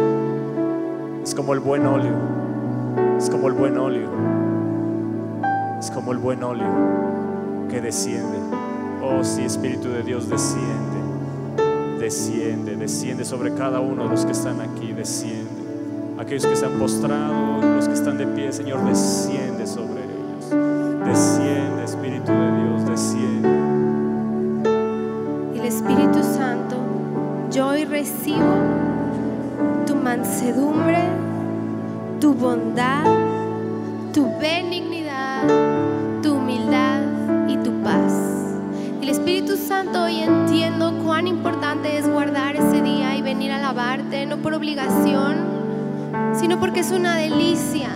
Es como el buen óleo. Es como el buen óleo. Es como el buen óleo que desciende. Oh, sí, Espíritu de Dios, desciende. Desciende, desciende sobre cada uno de los que están aquí. Desciende. Aquellos que se han postrado, los que están de pie, Señor, desciende sobre ellos. Desciende, Espíritu de Dios, desciende. El Espíritu Santo, yo hoy recibo tu mansedumbre, tu bondad, tu benignidad, tu humildad y tu paz. El Espíritu Santo, hoy entiendo cuán importante es guardar ese día y venir a alabarte, no por obligación, sino porque es una delicia.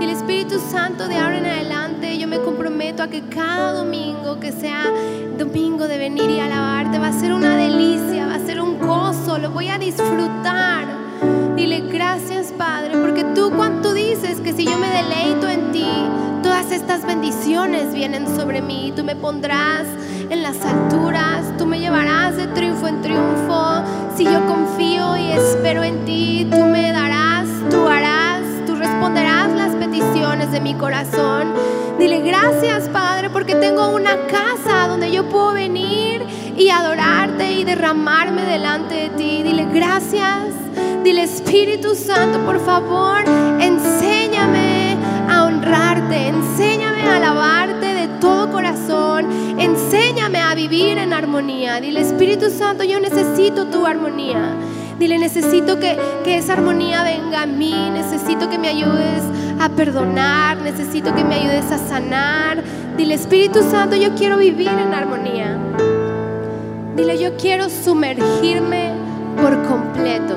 Y el Espíritu Santo de ahora en adelante yo me comprometo a que cada domingo que sea domingo de venir y alabarte va a ser una delicia, va a ser un gozo, lo voy a disfrutar. Dile gracias Padre, porque tú cuando dices que si yo me deleito en ti, todas estas bendiciones vienen sobre mí, tú me pondrás en las alturas, tú me llevarás de triunfo en triunfo. Si yo confío y espero en ti, tú me darás, mi corazón. Dile gracias, Padre, porque tengo una casa donde yo puedo venir y adorarte y derramarme delante de ti. Dile gracias. Dile Espíritu Santo, por favor, enséñame a honrarte, enséñame a alabarte de todo corazón, enséñame a vivir en armonía. Dile Espíritu Santo, yo necesito tu armonía. Dile, necesito que, que, esa armonía venga a mí, necesito que me ayudes a perdonar, necesito que me ayudes a sanar. Dile, Espíritu Santo, yo quiero vivir en armonía. Dile, yo quiero sumergirme por completo.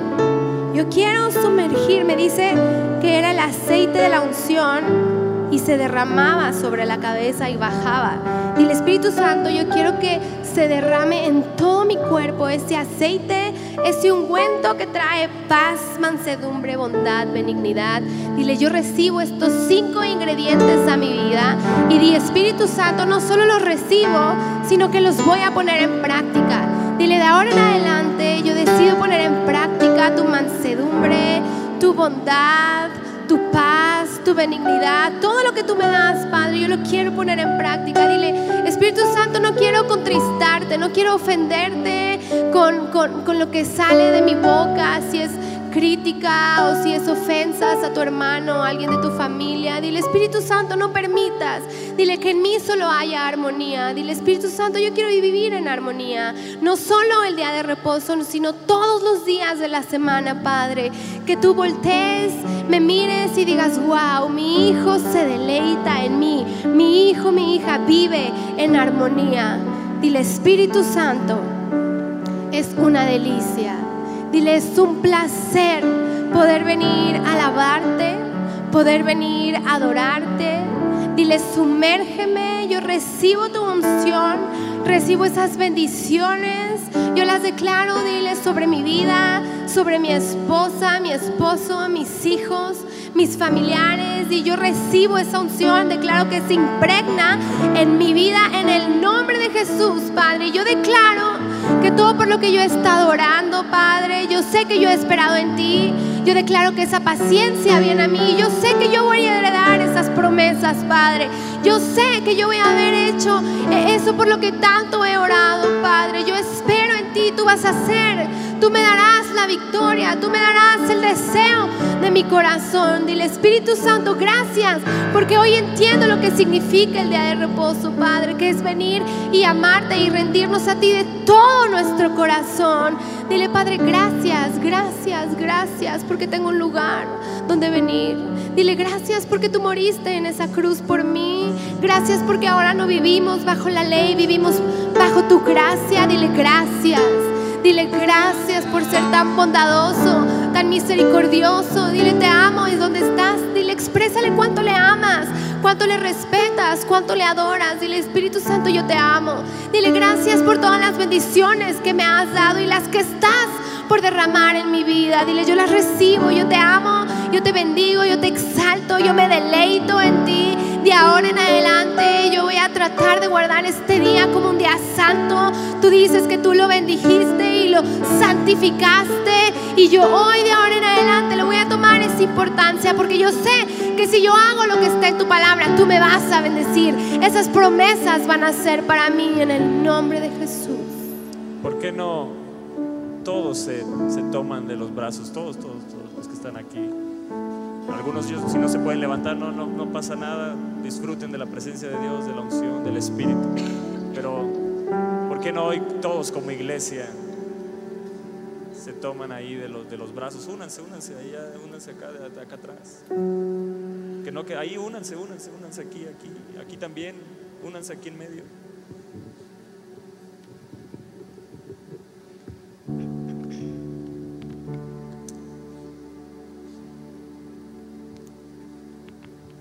Yo quiero sumergirme, dice que era el aceite de la unción y se derramaba sobre la cabeza y bajaba. El Espíritu Santo, yo quiero que se derrame en todo mi cuerpo ese aceite, ese ungüento que trae paz, mansedumbre, bondad, benignidad. Dile, yo recibo estos cinco ingredientes a mi vida y di Espíritu Santo, no solo los recibo, sino que los voy a poner en práctica. Dile, de ahora en adelante yo decido poner en práctica tu mansedumbre, tu bondad, tu paz, tu benignidad, todo lo que tú me das, Padre, yo lo quiero poner en práctica. Dile, Espíritu Santo, no quiero contristarte, no quiero ofenderte con, con, con lo que sale de mi boca, si es crítica o si es ofensas a tu hermano a alguien de tu familia. Dile, Espíritu Santo, no permitas. Dile que en mí solo haya armonía. Dile, Espíritu Santo, yo quiero vivir en armonía. No solo el día de reposo, sino todos los días de la semana, Padre. Que tú voltees, me mires y digas, wow, mi hijo se deleita en mí. Mi hijo, mi hija vive en armonía. Dile, Espíritu Santo, es una delicia. Dile, es un placer poder venir a alabarte, poder venir a adorarte. Dile, sumérgeme, yo recibo tu unción, recibo esas bendiciones, yo las declaro, dile, sobre mi vida, sobre mi esposa, mi esposo, mis hijos, mis familiares, y yo recibo esa unción, declaro que se impregna en mi vida en el nombre de Jesús, Padre. Yo declaro que todo por lo que yo he estado orando, Padre, yo sé que yo he esperado en ti. Yo declaro que esa paciencia viene a mí. Yo sé que yo voy a heredar esas promesas, Padre. Yo sé que yo voy a haber hecho eso por lo que tanto he orado, Padre. Yo espero tú vas a hacer. Tú me darás la victoria, tú me darás el deseo de mi corazón. Dile, Espíritu Santo, gracias, porque hoy entiendo lo que significa el día de reposo, Padre, que es venir y amarte y rendirnos a ti de todo nuestro corazón. Dile, Padre, gracias, gracias, gracias, porque tengo un lugar donde venir. Dile, gracias porque tú moriste en esa cruz por mí. Gracias porque ahora no vivimos bajo la ley, vivimos bajo tu gracia. Dile, gracias. Dile gracias por ser tan bondadoso, tan misericordioso. Dile te amo, es donde estás. Dile exprésale cuánto le amas, cuánto le respetas, cuánto le adoras. Dile Espíritu Santo, yo te amo. Dile gracias por todas las bendiciones que me has dado y las que estás por derramar en mi vida. Dile yo las recibo, yo te amo, yo te bendigo, yo te exalto, yo me deleito en ti. De ahora en adelante yo voy a tratar de guardar este día como un día santo. Tú dices que tú lo bendijiste y lo santificaste. Y yo hoy de ahora en adelante le voy a tomar esa importancia porque yo sé que si yo hago lo que está en tu palabra, tú me vas a bendecir. Esas promesas van a ser para mí en el nombre de Jesús. ¿Por qué no todos se, se toman de los brazos? Todos, todos, todos los que están aquí. Algunos si no se pueden levantar, no, no, no pasa nada. Disfruten de la presencia de Dios, de la unción, del Espíritu. Pero, ¿por qué no hoy todos como iglesia se toman ahí de los, de los brazos? Únanse, únanse, ahí, únanse acá, de acá atrás. Que no, que ahí únanse, únanse, únanse aquí, aquí, aquí también, únanse aquí en medio.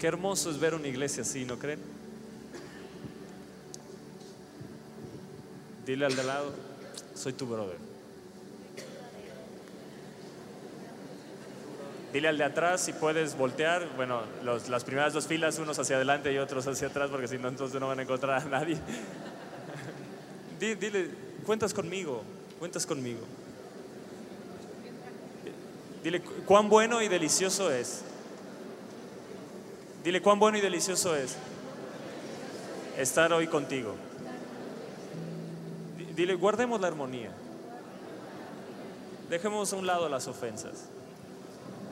Hermoso es ver una iglesia así, ¿no creen? Dile al de lado, soy tu brother. Dile al de atrás si puedes voltear. Bueno, las primeras dos filas, unos hacia adelante y otros hacia atrás, porque si no, entonces no van a encontrar a nadie. Di- Dile, cuentas conmigo, cuentas conmigo. Dile, cuán bueno y delicioso es. Dile, cuán bueno y delicioso es estar hoy contigo. Di- Dile, guardemos la armonía. Dejemos a un lado las ofensas.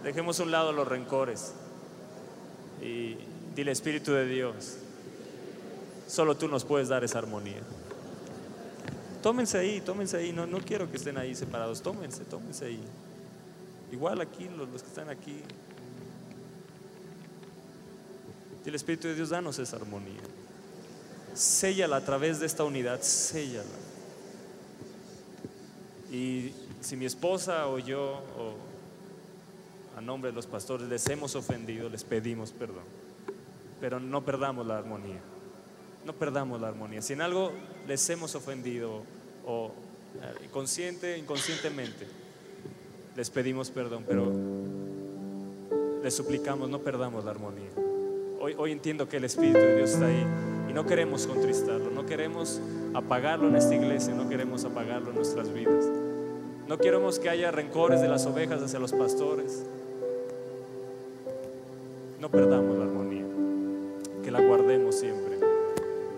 Dejemos a un lado los rencores. Y dile, Espíritu de Dios, solo tú nos puedes dar esa armonía. Tómense ahí, tómense ahí. No, no quiero que estén ahí separados. Tómense, tómense ahí. Igual aquí, los que están aquí. Dile, Espíritu de Dios, danos esa armonía. Séllala a través de esta unidad, séllala. Y si mi esposa o yo, o a nombre de los pastores, les hemos ofendido, les pedimos perdón. Pero no perdamos la armonía. No perdamos la armonía. Si en algo les hemos ofendido, o eh, consciente, inconscientemente, les pedimos perdón, pero les suplicamos, no perdamos la armonía. Hoy, entiendo que el Espíritu de Dios está ahí Y no queremos contristarlo, no queremos apagarlo en esta iglesia, no queremos apagarlo en nuestras vidas. No queremos que haya rencores de las ovejas hacia los pastores. No perdamos la armonía, que la guardemos siempre.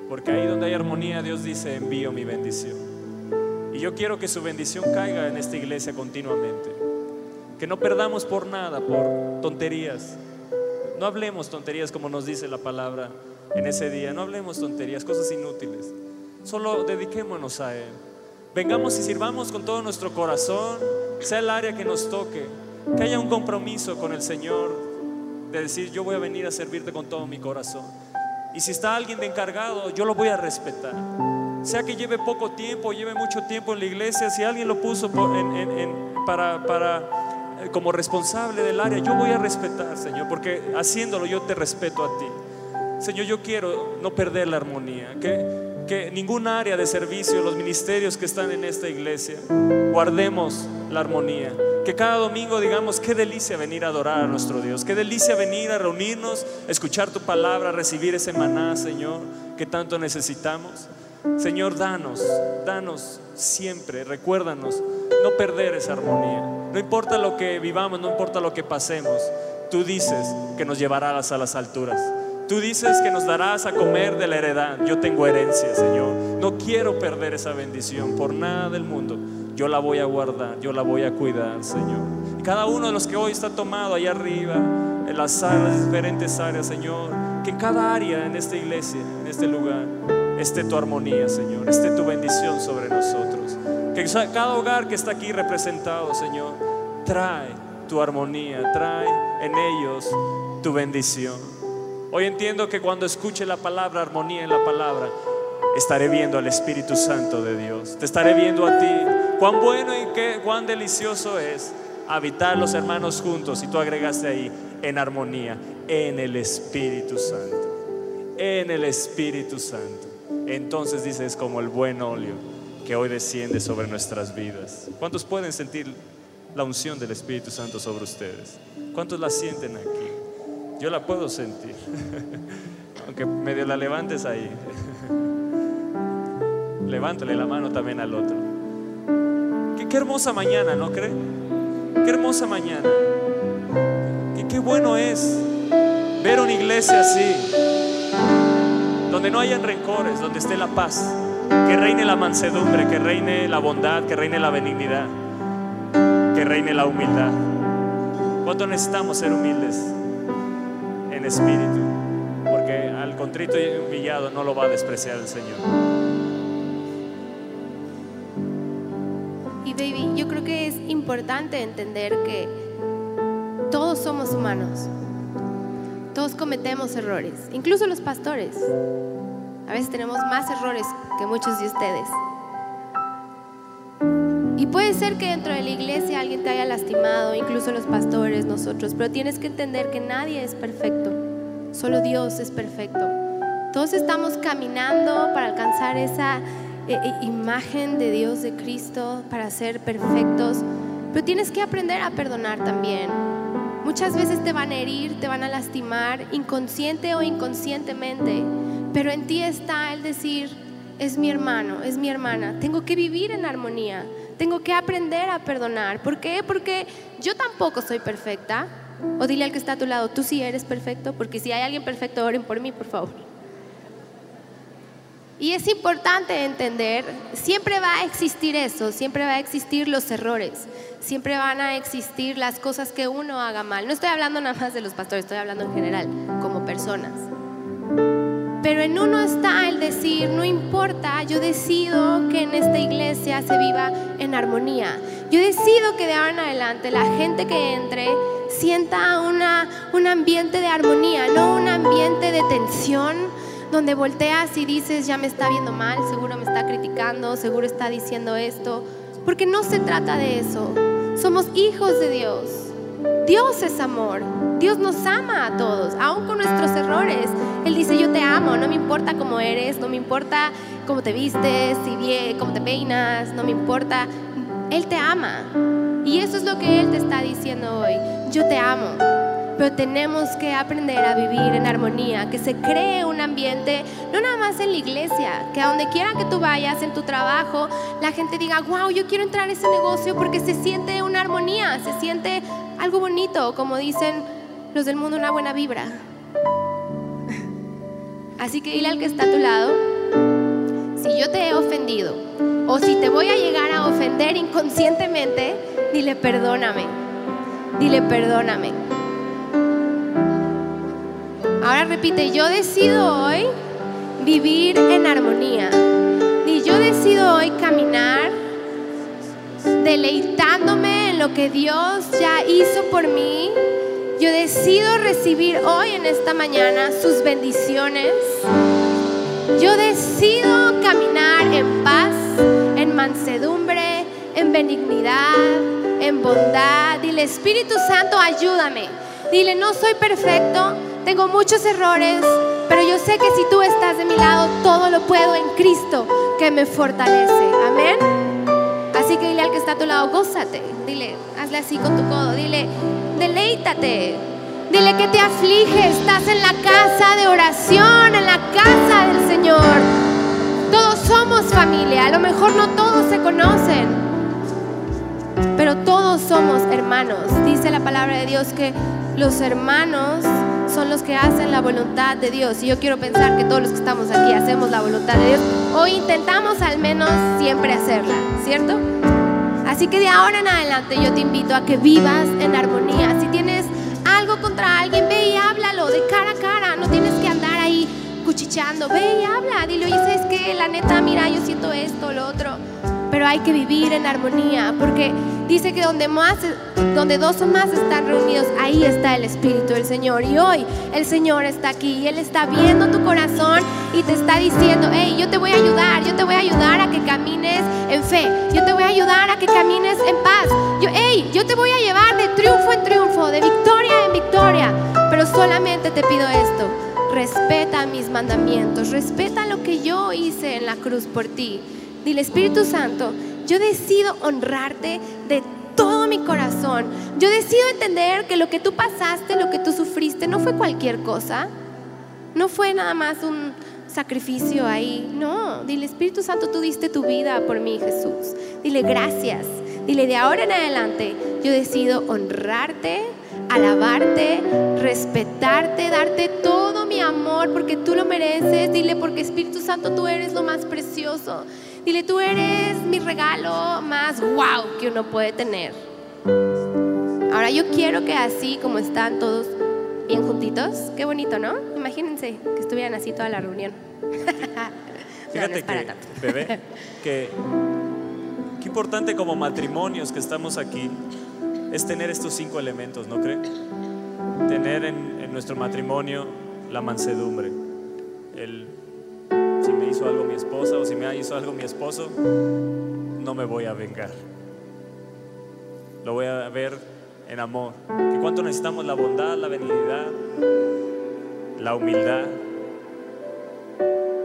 Porque ahí donde hay armonía, Dios dice, envío mi bendición. Y yo quiero que su bendición caiga en esta iglesia continuamente. Que no perdamos por nada, por tonterías. No hablemos tonterías como nos dice la palabra en ese día. No hablemos tonterías, cosas inútiles. Solo dediquémonos a Él. Vengamos y sirvamos con todo nuestro corazón, sea el área que nos toque. Que haya un compromiso con el Señor de decir, yo voy a venir a servirte con todo mi corazón. Y si está alguien de encargado, yo lo voy a respetar. Sea que lleve poco tiempo, lleve mucho tiempo en la iglesia, si alguien lo puso para, para como responsable del área, yo voy a respetar, Señor, porque haciéndolo yo te respeto a ti. Señor, yo quiero no perder la armonía, que, que ningún área de servicio, los ministerios que están en esta iglesia, guardemos la armonía. Que cada domingo digamos, qué delicia venir a adorar a nuestro Dios, qué delicia venir a reunirnos, escuchar tu palabra, recibir ese maná, Señor, que tanto necesitamos. Señor, danos, danos siempre, recuérdanos, no perder esa armonía. No importa lo que vivamos, no importa lo que pasemos, tú dices que nos llevarás a las alturas. Tú dices que nos darás a comer de la heredad. Yo tengo herencia, Señor. No quiero perder esa bendición por nada del mundo yo la voy a guardar, yo la voy a cuidar, Señor. Y cada uno de los que hoy está tomado allá arriba, en las diferentes áreas, Señor, que en cada área en esta iglesia, en este lugar, esté tu armonía, Señor, esté tu bendición sobre nosotros. Que cada hogar que está aquí representado, Señor, trae tu armonía, trae en ellos tu bendición. Hoy entiendo que cuando escuche la palabra armonía en la palabra, estaré viendo al Espíritu Santo de Dios. Te estaré viendo a ti Cuán bueno y qué, cuán delicioso es habitar los hermanos juntos. Y tú agregaste ahí en armonía, en el Espíritu Santo. En el Espíritu Santo. Entonces dices como el buen óleo que hoy desciende sobre nuestras vidas. ¿Cuántos pueden sentir la unción del Espíritu Santo sobre ustedes? ¿Cuántos la sienten aquí? Yo la puedo sentir. Aunque medio la levantes ahí. Levántale la mano también al otro. Qué, hermosa mañana, ¿no cree? Qué hermosa mañana. Y qué bueno es ver una iglesia así, donde no hayan rencores, donde esté la paz, que reine la mansedumbre, que reine la bondad, que reine la benignidad, que reine la humildad. ¿Cuánto necesitamos ser humildes en espíritu? Porque al contrito y humillado no lo va a despreciar el Señor. baby, yo creo que es importante entender que todos somos humanos. Todos cometemos errores, incluso los pastores. A veces tenemos más errores que muchos de ustedes. Puede ser que dentro de la iglesia alguien te haya lastimado, incluso los pastores, nosotros, pero tienes que entender que nadie es perfecto, solo Dios es perfecto. Todos estamos caminando para alcanzar esa e, e, imagen de Dios, de Cristo, para ser perfectos. Pero tienes que aprender a perdonar también. Muchas veces te van a herir, te van a lastimar, inconsciente o inconscientemente. Pero en ti está el decir, es mi hermano, es mi hermana. Tengo que vivir en armonía. Tengo que aprender a perdonar. ¿Por qué? Porque yo tampoco soy perfecta. O dile al que está a tu lado, tú sí eres perfecto, porque si hay alguien perfecto, oren por mí, por favor. Y es importante entender, siempre va a existir eso, siempre va a existir los errores, siempre van a existir las cosas que uno haga mal. No estoy hablando nada más de los pastores, estoy hablando en general, como personas. Pero en uno está el decir, no importa, yo decido que en esta iglesia se viva en armonía. Yo decido que de ahora en adelante la gente que entre sienta una, un ambiente de armonía, no un ambiente de tensión, donde volteas y dices, ya me está viendo mal, seguro me está criticando, seguro está diciendo esto, porque no se trata de eso. Somos hijos de Dios. Dios es amor. Dios nos ama a todos, aun con nuestros errores. Él dice, yo te amo, no me importa cómo eres, no me importa cómo te vistes, si bien, cómo te peinas, no me importa. Él te ama. Y eso es lo que Él te está diciendo hoy. Yo te amo. Pero tenemos que aprender a vivir en armonía, que se cree un ambiente, no nada más en la iglesia, que a donde quiera que tú vayas, en tu trabajo, la gente diga, wow, yo quiero entrar a ese negocio porque se siente una armonía, se siente algo bonito, como dicen los del mundo, una buena vibra. Así que dile al que está a tu lado, si yo te he ofendido o si te voy a llegar a ofender inconscientemente, dile perdóname, dile perdóname. Ahora repite, yo decido hoy vivir en armonía. Y yo decido hoy caminar deleitándome en lo que Dios ya hizo por mí. Yo decido recibir hoy en esta mañana sus bendiciones. Yo decido caminar en paz, en mansedumbre, en benignidad, en bondad. Dile, Espíritu Santo, ayúdame. Dile, no soy perfecto, tengo muchos errores, pero yo sé que si tú estás de mi lado, todo lo puedo en Cristo que me fortalece. Amén. Así que dile al que está a tu lado, gózate. Dile, hazle así con tu codo. Dile, deleítate. Dile que te aflige. Estás en la casa de oración, en la casa del Señor. Todos somos familia. A lo mejor no todos se conocen, pero todos somos hermanos. Dice la palabra de Dios que los hermanos son los que hacen la voluntad de Dios. Y yo quiero pensar que todos los que estamos aquí hacemos la voluntad de Dios o intentamos al menos siempre hacerla, ¿cierto? Así que de ahora en adelante yo te invito a que vivas en armonía. Si tienes algo contra alguien, ve y háblalo de cara a cara. No tienes que andar ahí cuchicheando. Ve y habla. Dile, oye, ¿sabes qué? La neta, mira, yo siento esto, lo otro. Pero hay que vivir en armonía porque dice que donde, más, donde dos o más están reunidos, ahí está el Espíritu del Señor. Y hoy el Señor está aquí y Él está viendo tu corazón y te está diciendo, hey, yo te voy a ayudar, yo te voy a ayudar a que camines en fe, yo te voy a ayudar a que camines en paz. Yo, hey, yo te voy a llevar de triunfo en triunfo, de victoria en victoria. Pero solamente te pido esto, respeta mis mandamientos, respeta lo que yo hice en la cruz por ti. Dile, Espíritu Santo, yo decido honrarte de todo mi corazón. Yo decido entender que lo que tú pasaste, lo que tú sufriste, no fue cualquier cosa. No fue nada más un sacrificio ahí. No, dile, Espíritu Santo, tú diste tu vida por mí, Jesús. Dile, gracias. Dile, de ahora en adelante, yo decido honrarte, alabarte, respetarte, darte todo mi amor porque tú lo mereces. Dile, porque Espíritu Santo, tú eres lo más precioso. Dile, tú eres mi regalo más wow que uno puede tener. Ahora yo quiero que así como están todos bien juntitos, qué bonito, ¿no? Imagínense que estuvieran así toda la reunión. Fíjate que, bebé, que qué importante como matrimonios que estamos aquí es tener estos cinco elementos, ¿no cree? Tener en, en nuestro matrimonio la mansedumbre, el me hizo algo mi esposa o si me hizo algo mi esposo, no me voy a vengar. Lo voy a ver en amor. Que cuánto necesitamos la bondad, la benignidad, la humildad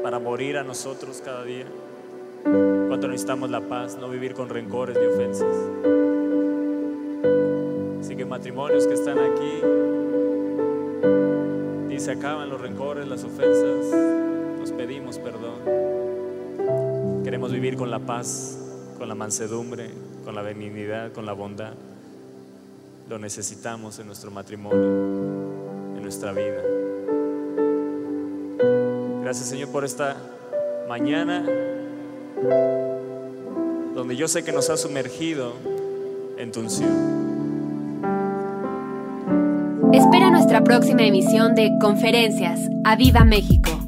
para morir a nosotros cada día. Cuánto necesitamos la paz, no vivir con rencores ni ofensas. Así que matrimonios que están aquí, y se acaban los rencores, las ofensas nos pedimos perdón. Queremos vivir con la paz, con la mansedumbre, con la benignidad, con la bondad. Lo necesitamos en nuestro matrimonio, en nuestra vida. Gracias Señor por esta mañana donde yo sé que nos ha sumergido en tu unción. Espera nuestra próxima emisión de Conferencias. ¡A Viva México!